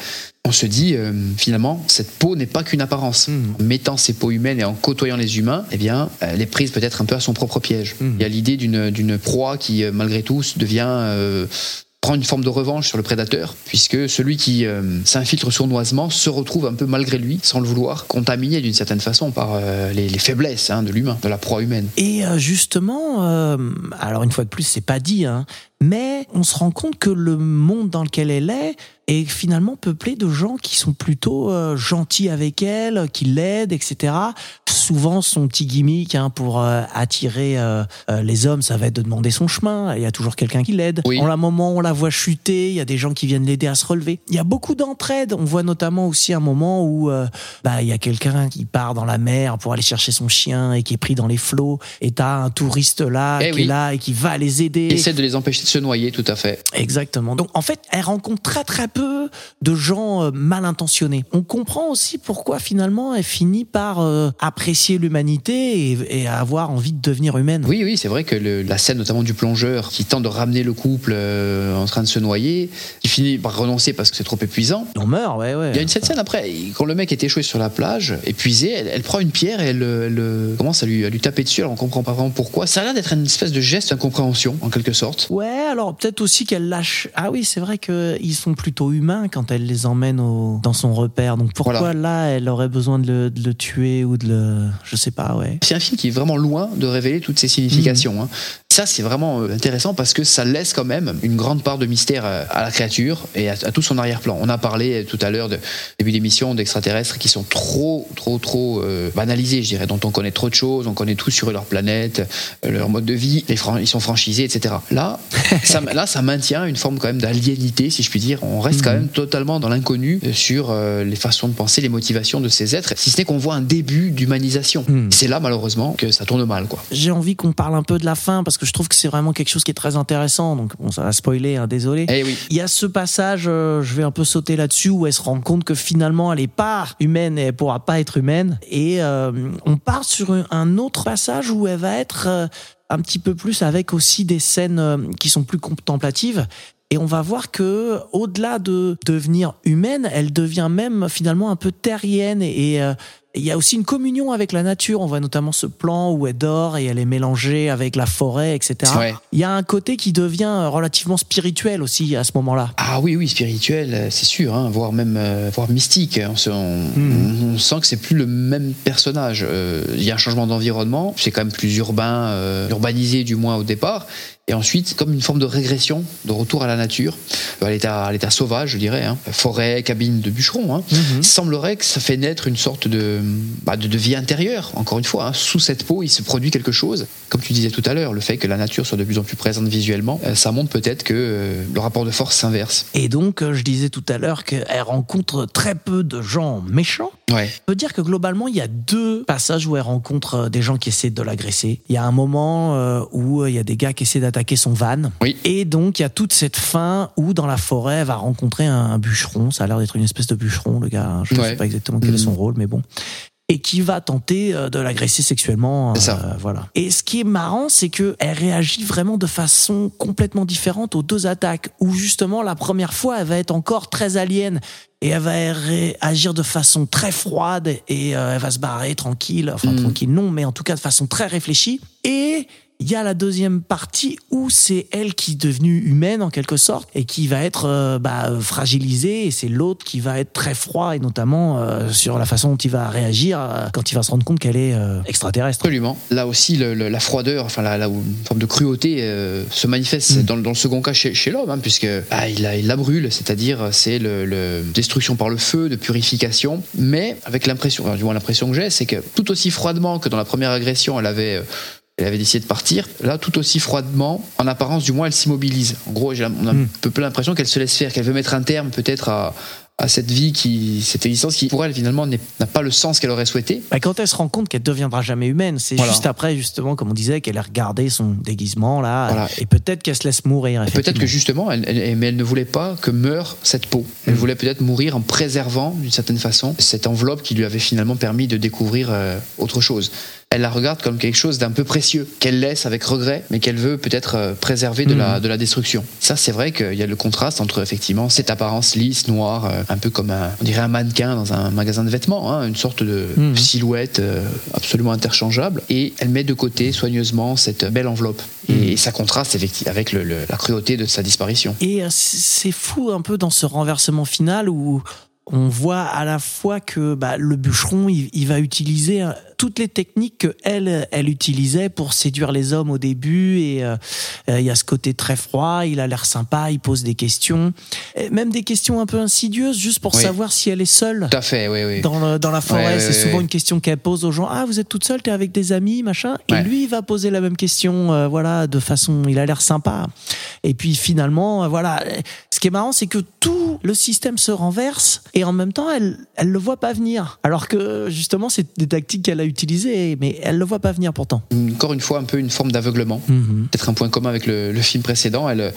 on se dit finalement cette peau n'est pas qu'une apparence. Mhm. En mettant ses peaux humaines et en côtoyant les humains, eh bien, elle est prise peut-être un peu à son propre piège. Mhm. Il y a l'idée d'une proie qui, euh, malgré tout, devient euh, prend une forme de revanche sur le prédateur, puisque celui qui euh, s'infiltre sournoisement se retrouve un peu malgré lui, sans le vouloir, contaminé d'une certaine façon par euh, les, les faiblesses hein, de l'humain, de la proie humaine. Et euh, justement, euh, alors une fois de plus, c'est pas dit, hein, mais on se rend compte que le monde dans lequel elle est est finalement peuplé de gens qui sont plutôt euh, gentils avec elle, qui l'aident, etc. Souvent, son petit gimmick hein, pour euh, attirer euh, euh, les hommes, ça va être de demander son chemin. Il y a toujours quelqu'un qui l'aide. Oui. En la moment, on la voit chuter. Il y a des gens qui viennent l'aider à se relever. Il y a beaucoup d'entraide. On voit notamment aussi un moment où euh, bah il y a quelqu'un qui part dans la mer pour aller chercher son chien et qui est pris dans les flots. Et t'as un touriste là Eh qui oui. est là et qui va les aider. Et essaie de les empêcher de se noyer, tout à fait. Exactement. Donc en fait, elle rencontre très très peu de gens euh, mal intentionnés. On comprend aussi pourquoi finalement elle finit par euh, apprécier l'humanité et, et avoir envie de devenir humaine. Oui, oui, c'est vrai que le- la scène notamment du plongeur qui tente de ramener le couple euh, en train de se noyer, qui finit par renoncer parce que c'est trop épuisant. On meurt, ouais, ouais. Il y a une cette scène après, quand le mec est échoué sur la plage, épuisé, elle, elle prend une pierre et elle, elle, commence à lui, à lui taper dessus, alors on comprend pas vraiment pourquoi. Ça a l'air d'être une espèce de geste d'incompréhension, en quelque sorte. Ouais, alors peut-être aussi qu'elle lâche. Ah oui, c'est vrai qu'ils sont plutôt humains quand elle les emmène au... dans son repère. Donc pourquoi Voilà. là, elle aurait besoin de le, de le tuer ou de le. Je sais pas, ouais. C'est un film qui est vraiment loin de révéler toutes ses significations. hein. Ça, c'est vraiment euh, intéressant parce que ça laisse quand même une grande part de mystère euh, à la créature et à, à tout son arrière-plan. On a parlé euh, tout à l'heure, de début d'émission, d'extraterrestres qui sont trop, trop, trop euh, banalisés, je dirais, dont on connaît trop de choses, on connaît tout sur leur planète, leur mode de vie, les ils sont franchisés, etc. Là, ça, là, ça maintient une forme quand même d'aliénité, si je puis dire. On reste quand même totalement dans l'inconnu sur euh, les façons de penser, les motivations de ces êtres, si ce n'est qu'on voit un début d'humanisation. Mm. C'est là, malheureusement, que ça tourne mal, quoi. J'ai envie qu'on parle un peu de la fin parce que je trouve que c'est vraiment quelque chose qui est très intéressant. Donc bon, ça va spoiler, hein, désolé. Eh oui. Il y a ce passage, euh, je vais un peu sauter là-dessus, où elle se rend compte que finalement elle est pas humaine et elle pourra pas être humaine. Et euh, on part sur un- autre passage où elle va être euh, un petit peu plus avec aussi des scènes qui sont plus contemplatives. Et on va voir que, au-delà de devenir humaine, elle devient même finalement un peu terrienne et, et, il y a aussi une communion avec la nature. On voit notamment ce plan où elle dort et elle est mélangée avec la forêt, etc. Ouais. Il y a un côté qui devient relativement spirituel aussi à ce moment-là. Ah oui, oui, spirituel, euh, c'est sûr, hein, voire même euh, voire mystique. On, se- on- Hmm. on sent que c'est plus le même personnage. Euh, Il y a un changement d'environnement, c'est quand même plus urbain, euh, urbanisé du moins au départ. Et ensuite, comme une forme de régression, de retour à la nature, à l'état, à l'état sauvage, je dirais, hein. forêt, cabine de bûcheron. Hein. Mhm. Il semblerait que ça fait naître une sorte de, bah, de, de vie intérieure. Encore une fois, hein. sous cette peau, il se produit quelque chose. Comme tu disais tout à l'heure, le fait que la nature soit de plus en plus présente visuellement, euh, ça montre peut-être que euh, le rapport de force s'inverse. Et donc, euh, je disais tout à l'heure qu'elle rencontre très peu de gens méchants. Ouais. On peut dire que globalement, il y a deux passages où elle rencontre euh, des gens qui essaient de l'agresser. Il y a un moment euh, où euh, il y a des gars qui essaient attaquer son van. Oui. Et donc, il y a toute cette fin où, dans la forêt, elle va rencontrer un, bûcheron. Ça a l'air d'être une espèce de bûcheron, le gars. Je ne Ouais. sais pas exactement quel est son Mhm. rôle, mais bon. Et qui va tenter de l'agresser sexuellement. Ça. euh, voilà. Et ce qui est marrant, c'est que elle réagit vraiment de façon complètement différente aux deux attaques. Où justement, la première fois, elle va être encore très alien. Et elle va réagir de façon très froide et euh, elle va se barrer tranquille. Enfin, Mhm. tranquille, non, mais en tout cas de façon très réfléchie. Et il y a la deuxième partie où c'est elle qui est devenue humaine en quelque sorte et qui va être euh, bah, fragilisée et c'est l'autre qui va être très froid et notamment euh, sur la façon dont il va réagir euh, quand il va se rendre compte qu'elle est euh, extraterrestre. Absolument. Là aussi, le- le- la froideur, enfin la, la- une forme de cruauté euh, se manifeste Mm. dans, le- dans le second cas chez, chez l'homme, hein, puisque ah, il, la, il la brûle, c'est-à-dire c'est le, le- destruction par le feu, de purification, mais avec l'impression, enfin, du moins l'impression que j'ai, c'est que tout aussi froidement que dans la première agression, elle avait euh, elle avait décidé de partir. Là, tout aussi froidement, en apparence, du moins, elle s'immobilise. En gros, on a Mm. un peu l'impression qu'elle se laisse faire, qu'elle veut mettre un terme peut-être à, à cette vie, qui, cette existence qui, pour elle, finalement, n'a pas le sens qu'elle aurait souhaité. Bah, quand elle se rend compte qu'elle deviendra jamais humaine, c'est Voilà. juste après justement comme on disait qu'elle a regardé son déguisement là Voilà. et peut-être qu'elle se laisse mourir. Peut-être que justement, elle, elle- mais elle ne voulait pas que meure cette peau. Elle Mm. voulait peut-être mourir en préservant, d'une certaine façon, cette enveloppe qui lui avait finalement permis de découvrir euh, autre chose. Elle la regarde comme quelque chose d'un peu précieux, qu'elle laisse avec regret, mais qu'elle veut peut-être euh, préserver de, la, Mm. de la destruction. Ça, c'est vrai qu'il y a le contraste entre effectivement cette apparence lisse, noire, euh, un peu comme un, on dirait un mannequin dans un magasin de vêtements, hein, une sorte de Mm. silhouette euh, absolument interchangeable, et elle met de côté soigneusement cette belle enveloppe. Et, Mm. ça contraste effectivement avec le- le- la cruauté de sa disparition. Et c'est fou un peu dans ce renversement final où on voit à la fois que bah, le bûcheron, il, il va utiliser toutes les techniques que elle, elle utilisait pour séduire les hommes au début. Et euh, il y a ce côté très froid, il a l'air sympa, il pose des questions, Et même des questions un peu insidieuses, juste pour Oui. savoir si elle est seule. Tout à fait, oui, oui. Dans, le- dans la forêt, Ouais, c'est souvent une question qu'elle pose aux gens. Ah, vous êtes toute seule, t'es avec des amis, machin. Et lui, il va poser la même question, euh, voilà, de façon, il a l'air sympa. Et puis finalement, euh, voilà, ce qui est marrant, c'est que tout le système se renverse et en même temps, elle, elle le voit pas venir. Alors que justement, c'est des tactiques qu'elle a utilisées, mais elle le voit pas venir pourtant. Encore une fois, un peu une forme d'aveuglement. Mhm. Peut-être un point commun avec le, le film précédent. Elle, euh,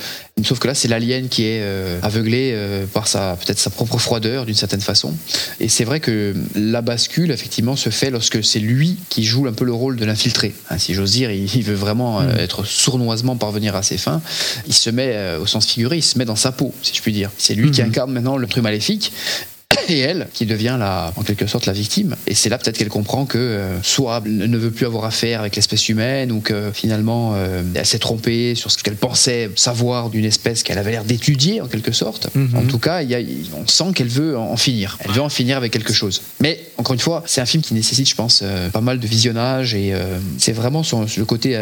sauf que là, c'est l'alien qui est euh, aveuglé euh, par sa peut-être sa propre froideur d'une certaine façon. Et c'est vrai que la bascule, effectivement, se fait lorsque c'est lui qui joue un peu le rôle de l'infiltré. Hein, si j'ose dire, il, il veut vraiment euh, Mhm. être sournoisement parvenir à ses fins. Il se met, au sens figuré, il se met dans sa peau, si je puis dire. C'est lui qui Mhm. incarne maintenant le truc maléfique. Et elle, qui devient la, en quelque sorte la victime. Et c'est là peut-être qu'elle comprend que euh, soit elle ne veut plus avoir affaire avec l'espèce humaine, ou que finalement euh, elle s'est trompée sur ce qu'elle pensait savoir d'une espèce qu'elle avait l'air d'étudier en quelque sorte. Mhm. En tout cas, il y a, on sent qu'elle veut en finir. Elle veut en finir avec quelque chose. Mais encore une fois, c'est un film qui nécessite, je pense, euh, pas mal de visionnage et euh, c'est vraiment son- le côté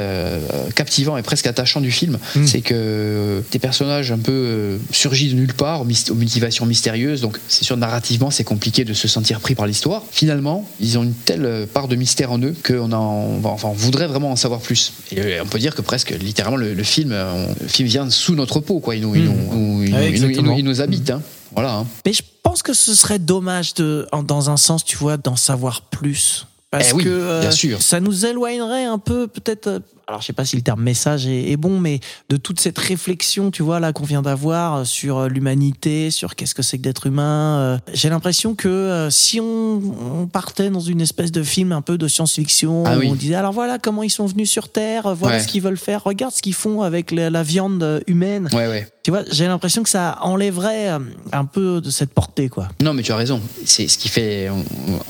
captivant et presque attachant du film. Mhm. C'est que des personnages un peu euh, surgis de nulle part, aux motivations mystérieuses. Donc, c'est sûr, narrativement, c'est compliqué de se sentir pris par l'histoire. Finalement, ils ont une telle euh, part de mystère en eux qu'on en, enfin, on voudrait vraiment en savoir plus. Et euh, on peut dire que presque, littéralement, le, le film, euh, on- le film vient sous notre peau, quoi. Il nous, il nous- il nous- Ouais, il nous- il nous- exactement. il nous habite. hein. Voilà. hein. Mais je pense que ce serait dommage de, en- dans un sens, tu vois, d'en savoir plus. Parce Eh oui, que euh, bien sûr. ça nous éloignerait un peu, peut-être. Alors, je sais pas si le terme message est, est bon, mais de toute cette réflexion, tu vois, là, qu'on vient d'avoir euh, sur euh, l'humanité, sur qu'est-ce que c'est que d'être humain. euh, J'ai l'impression que euh, si on, on partait dans une espèce de film un peu de science-fiction, Ah où oui. on disait, alors voilà comment ils sont venus sur Terre, voilà Ouais. ce qu'ils veulent faire, regarde ce qu'ils font avec la, la viande humaine. Ouais, ouais. Tu vois, j'ai l'impression que ça enlèverait un peu de cette portée, quoi. Non, mais tu as raison. C'est ce qui fait, en-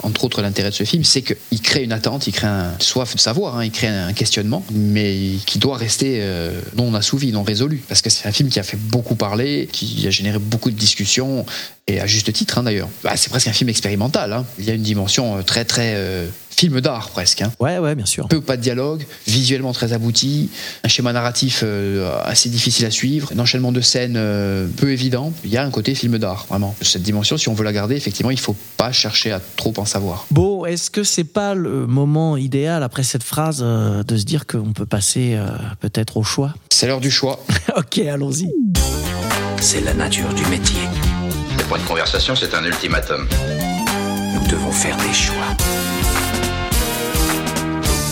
entre autres, l'intérêt de ce film, c'est qu'il crée une attente, il crée une soif de savoir, hein, il crée un questionnement, mais qui doit rester euh, non assouvi, non résolu. Parce que c'est un film qui a fait beaucoup parler, qui a généré beaucoup de discussions, et à juste titre hein, d'ailleurs. Bah, c'est presque un film expérimental. hein. Il y a une dimension euh, très, très. euh, film d'art presque. hein. Ouais, ouais, bien sûr. Peu ou pas de dialogue, visuellement très abouti, un schéma narratif euh, assez difficile à suivre, un enchaînement de scènes euh, peu évident. Il y a un côté film d'art, vraiment. Cette dimension, si on veut la garder, effectivement, il faut pas chercher à trop en savoir. Bon, est-ce que c'est pas le moment idéal après cette phrase euh, de se dire qu'on peut passer euh, peut-être au choix? C'est l'heure du choix. Ok, allons-y. C'est la nature du métier. Le point de conversation, c'est un ultimatum. Nous devons faire des choix.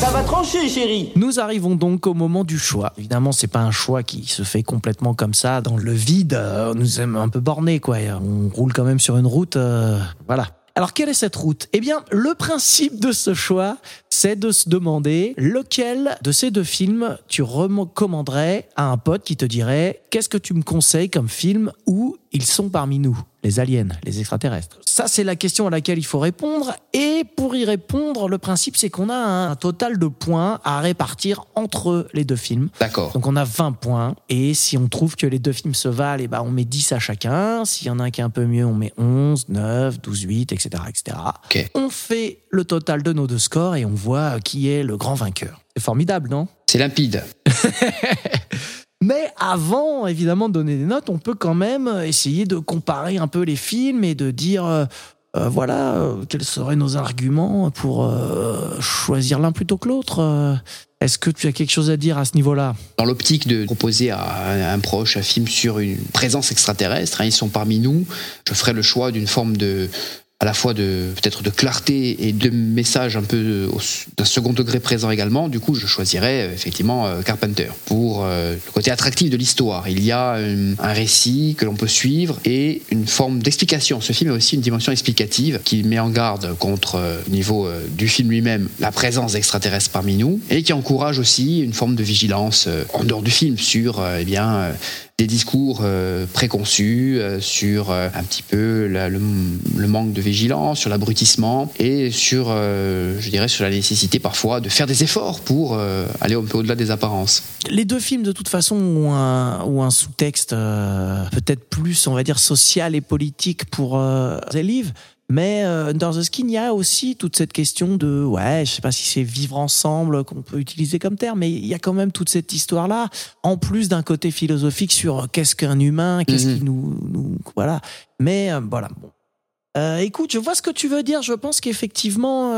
Ça va trancher, chérie. Nous arrivons donc au moment du choix. Évidemment, c'est pas un choix qui se fait complètement comme ça, dans le vide. Euh, nous sommes un peu bornés, quoi. On roule quand même sur une route. euh, voilà. Alors, quelle est cette route? Eh bien, le principe de ce choix, c'est de se demander lequel de ces deux films tu recommanderais à un pote qui te dirait Qu'est-ce que tu me conseilles comme film où ils sont parmi nous? Les aliens, les extraterrestres Ça, c'est la question à laquelle il faut répondre. Et pour y répondre, le principe, c'est qu'on a un total de points à répartir entre les deux films. D'accord. Donc on a 20 points. Et si on trouve que les deux films se valent, et ben on met 10 à chacun. S'il y en a un qui est un peu mieux, on met 11, 9, 12, 8, etc. etc. Ok. On fait le total de nos deux scores et on voit qui est le grand vainqueur. C'est formidable, non? C'est limpide. Mais avant, évidemment, de donner des notes, on peut quand même essayer de comparer un peu les films et de dire, euh, euh, voilà, euh, quels seraient nos arguments pour choisir l'un plutôt que l'autre. Est-ce que tu as quelque chose à dire à ce niveau-là? Dans l'optique de proposer à un proche un film sur une présence extraterrestre, hein, ils sont parmi nous, je ferai le choix d'une forme de à la fois de peut-être de clarté et de message un peu d'un second degré présent également. Du coup, je choisirais euh, effectivement euh, Carpenter pour euh, le côté attractif de l'histoire. Il y a un récit que l'on peut suivre et une forme d'explication. Ce film a aussi une dimension explicative qui met en garde contre, au niveau du film lui-même, la présence d'extraterrestres parmi nous et qui encourage aussi une forme de vigilance en dehors du film sur eh bien des discours euh, préconçus euh, sur euh, un petit peu le, manque de vigilance, sur l'abrutissement et sur, je dirais, sur la nécessité parfois de faire des efforts pour aller un peu au-delà des apparences. Les deux films, de toute façon, ont un, sous-texte peut-être plus, on va dire, social et politique pour Live. Mais euh, Under the Skin, il y a aussi toute cette question de, ouais, je sais pas si c'est vivre ensemble qu'on peut utiliser comme terme, mais il y a quand même toute cette histoire-là, en plus d'un côté philosophique sur euh, qu'est-ce qu'un humain, qu'est-ce Mhm. qui nous, nous, voilà. Mais euh, voilà. Bon. Euh, écoute, je vois ce que tu veux dire. Je pense qu'effectivement,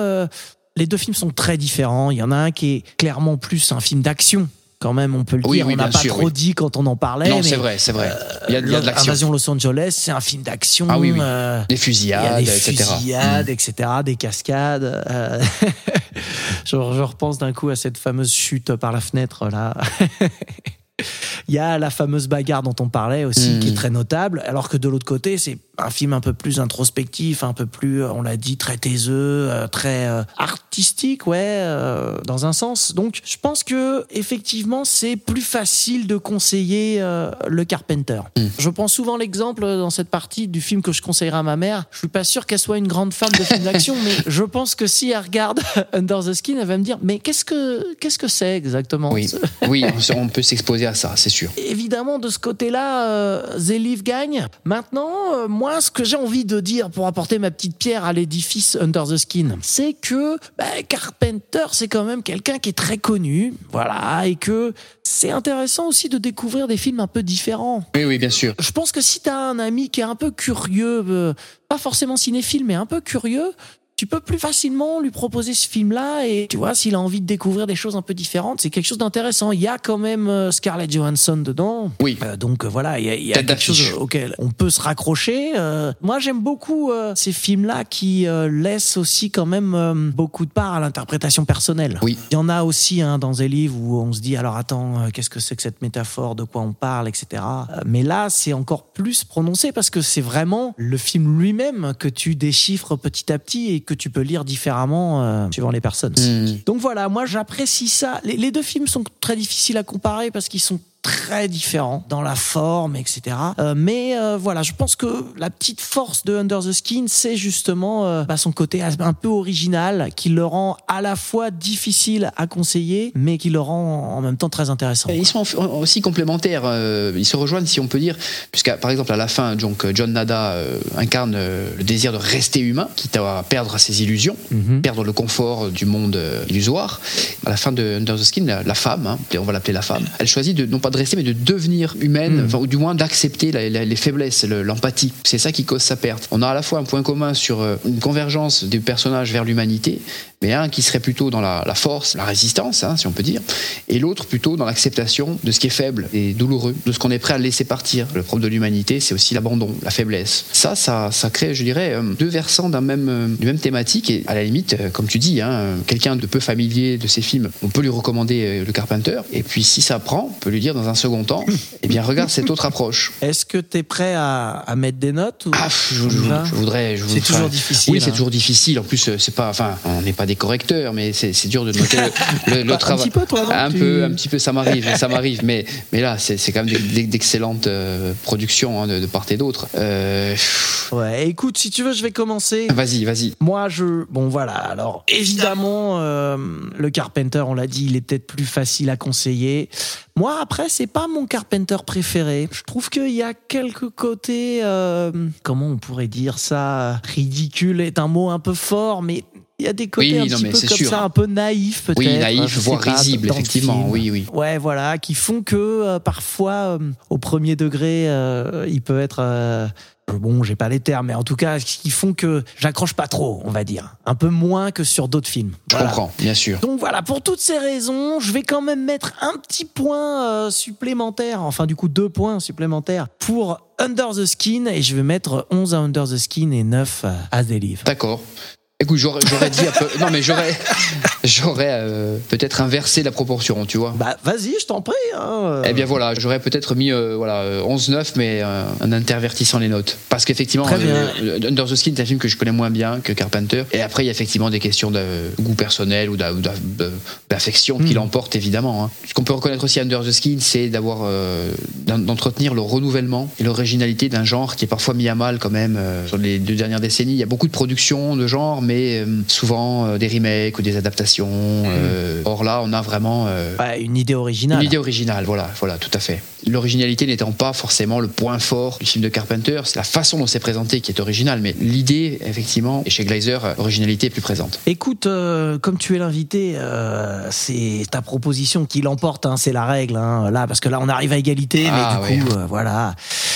les deux films sont très différents. Il y en a un qui est clairement plus un film d'action. Quand même, on peut le Oui, dire. oui, on n'a pas sûr, trop oui. dit quand on en parlait. non, c'est vrai, c'est vrai. Il y a, il y a de l'action. Invasion Los Angeles, c'est un film d'action. Ah oui, oui. euh, Des il y a fusillades, des etc. fusillades, Mm. etc., des cascades. euh, je, je repense d'un coup à cette fameuse chute par la fenêtre là. Il y a la fameuse bagarre dont on parlait aussi, Mm. qui est très notable, alors que de l'autre côté, c'est un film un peu plus introspectif, un peu plus, euh, on l'a dit, très taiseux, euh, très euh, artistique, ouais, dans un sens. Donc, je pense que effectivement, c'est plus facile de conseiller euh, le Carpenter. Mm. Je prends souvent l'exemple dans cette partie du film que je conseillerais à ma mère. Je suis pas sûr qu'elle soit une grande fan de films d'action, mais je pense que si elle regarde Under the Skin, elle va me dire, mais qu'est-ce que qu'est-ce que c'est exactement Oui, oui, on peut s'exposer à ça, c'est sûr. Évidemment, de ce côté-là, euh, The Leaf gagne. Maintenant, euh, moi, ce que j'ai envie de dire pour apporter ma petite pierre à l'édifice Under the Skin, c'est que bah, Carpenter, c'est quand même quelqu'un qui est très connu, voilà, et que c'est intéressant aussi de découvrir des films un peu différents. Oui, oui, bien sûr. Je pense que si t'as un ami qui est un peu curieux, euh, pas forcément cinéphile, mais un peu curieux, tu peux plus facilement lui proposer ce film-là et tu vois, s'il a envie de découvrir des choses un peu différentes, c'est quelque chose d'intéressant. Il y a quand même euh, Scarlett Johansson dedans. Oui. Euh, donc euh, voilà, il y a, il y a quelque chose auquel on peut se raccrocher. Euh, moi, j'aime beaucoup ces films-là qui laissent aussi quand même beaucoup de part à l'interprétation personnelle. Oui. Il y en a aussi hein, dans des livres où on se dit alors attends, qu'est-ce que c'est que cette métaphore, de quoi on parle, etc. Mais là, c'est encore plus prononcé parce que c'est vraiment le film lui-même que tu déchiffres petit à petit et que tu peux lire différemment euh, suivant les personnes. Mm. Donc voilà, moi j'apprécie ça. Les, les deux films sont très difficiles à comparer parce qu'ils sont très différents dans la forme, etc. Euh, mais euh, voilà, je pense que la petite force de Under the Skin, c'est justement euh, bah, son côté un peu original qui le rend à la fois difficile à conseiller, mais qui le rend en même temps très intéressant. Et Ils sont aussi complémentaires, euh, ils se rejoignent si on peut dire, puisqu'à par exemple à la fin, donc John Nada euh, incarne euh, le désir de rester humain, quitte à perdre ses illusions, Mhm. perdre le confort du monde euh, illusoire. À la fin de Under the Skin, la, la femme, hein, on va l'appeler la femme, elle choisit de non pas mais de devenir humaine, enfin, ou du moins d'accepter les faiblesses, le- l'empathie. C'est ça qui cause sa perte. On a à la fois un point commun sur euh, une convergence des personnages vers l'humanité, mais un qui serait plutôt dans la, la force, la résistance, hein, si on peut dire, et l'autre plutôt dans l'acceptation de ce qui est faible et douloureux, de ce qu'on est prêt à laisser partir. Le problème de l'humanité, c'est aussi l'abandon, la faiblesse. Ça, ça, ça crée, je dirais, euh, deux versants d'un même, euh, d'une même thématique, et à la limite, euh, comme tu dis, hein, quelqu'un de peu familier de ces films, on peut lui recommander Le Carpenter, et puis si ça prend, on peut lui dire dans un second temps, eh bien regarde cette autre approche. Est-ce que tu es prêt à, à, mettre des notes ou... ah, je, je, je, voudrais. Je c'est toujours difficile. Oui, c'est hein. toujours difficile. En plus, c'est pas, enfin, on n'est pas des correcteurs, mais c'est dur de noter le, le, le travail. Un petit peu, toi, Un tu... peu, un petit peu, ça m'arrive, ça m'arrive. Mais, mais là, c'est quand même d'excellentes euh, productions hein, de, de, part et d'autre. Euh... Ouais, écoute, si tu veux, je vais commencer. Vas-y, vas-y. Moi, je, bon, voilà. Alors, évidemment, euh, le Carpenter, on l'a dit, il est peut-être plus facile à conseiller. Moi, après, c'est pas mon Carpenter préféré. Je trouve qu'il y a quelques côtés, euh, comment on pourrait dire ça, ridicule est un mot un peu fort, mais il y a des côtés oui, un non, petit peu comme sûr. ça, un peu naïfs peut-être. Oui, naïf, voire pas, risible, effectivement. Oui, oui. Ouais, voilà, qui font que euh, parfois, euh, au premier degré, euh, il peut être. Bon, j'ai pas les termes, mais en tout cas, qui font que j'accroche pas trop, on va dire. Un peu moins que sur d'autres films. Je voilà. comprends, bien sûr. Donc voilà, pour toutes ces raisons, je vais quand même mettre un petit point euh, supplémentaire, enfin du coup deux points supplémentaires pour Under the Skin, et je vais mettre 11 à Under the Skin et 9 à The. D'accord. Écoute, j'aurais dit un peu. Non, mais j'aurais, j'aurais euh, peut-être inversé la proportion, tu vois. Bah, vas-y, je t'en prie. Hein. Eh bien voilà, j'aurais peut-être mis euh, voilà 11-9, mais euh, en intervertissant les notes, parce qu'effectivement, Under the Skin, c'est un film que je connais moins bien que Carpenter. Et après, il y a effectivement des questions de goût personnel ou d'affection qui l'emportent évidemment. Hein. Ce qu'on peut reconnaître aussi à Under the Skin, c'est d'avoir d'entretenir le renouvellement et l'originalité d'un genre qui est parfois mis à mal quand même sur les deux dernières décennies. Il y a beaucoup de productions de genre, mais mais souvent euh, des remakes ou des adaptations. Mmh. Euh, or là, on a vraiment euh, ouais, une idée originale. Une idée originale, voilà, voilà, tout à fait. L'originalité n'étant pas forcément le point fort du film de Carpenter, c'est la façon dont c'est présenté qui est originale, mais l'idée, effectivement, et chez Glazer, l'originalité est plus présente. Écoute, euh, comme tu es l'invité, euh, c'est ta proposition qui l'emporte, hein, c'est la règle, hein, là, parce que là, on arrive à égalité, ah, mais du ouais. coup, euh, voilà.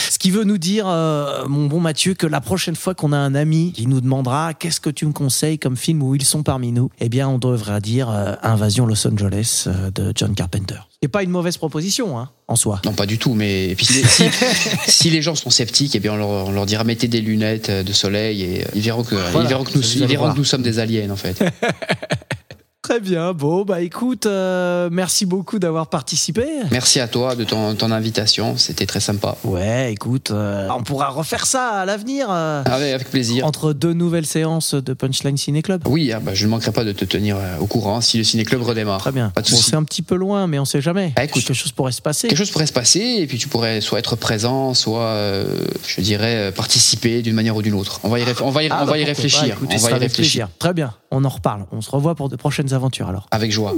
Ce qui veut nous dire, euh, mon bon Mathieu, que la prochaine fois qu'on a un ami qui nous demandera qu'est-ce que tu me conseilles comme film où ils sont parmi nous, eh bien, on devra dire euh, Invasion Los Angeles euh, de John Carpenter. C'est pas une mauvaise proposition, hein, en soi. Non, pas du tout, mais et puis, si, si, si, les gens sont sceptiques, eh bien, on leur, on leur, dira mettez des lunettes de soleil et ils verront que, voilà, ils verront que, nous, ils verront que nous sommes des aliens, en fait. Très bien. Bon, bah écoute, euh, merci beaucoup d'avoir participé. Merci à toi de ton, ton invitation. C'était très sympa. Ouais, écoute, euh, on pourra refaire ça à l'avenir. Euh, avec, avec, plaisir. Entre deux nouvelles séances de Punchline Ciné Club. Oui, ah bah, je ne manquerai pas de te tenir au courant si le Ciné Club redémarre. Très bien. Pas de bon, c'est un petit peu loin, mais on sait jamais. Ah, écoute, quelque chose pourrait se passer. Quelque chose pourrait se passer, et puis tu pourrais soit être présent, soit, je dirais, participer d'une manière ou d'une autre. On va y, on va y, ah, on bah, va y réfléchir. Pas, écoutez, on va y réfléchir. Plaisir. Très bien. On en reparle. On se revoit pour de prochaines aventures alors. Avec joie.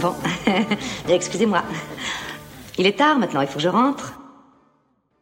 Bon, excusez-moi. Il est tard maintenant, il faut que je rentre.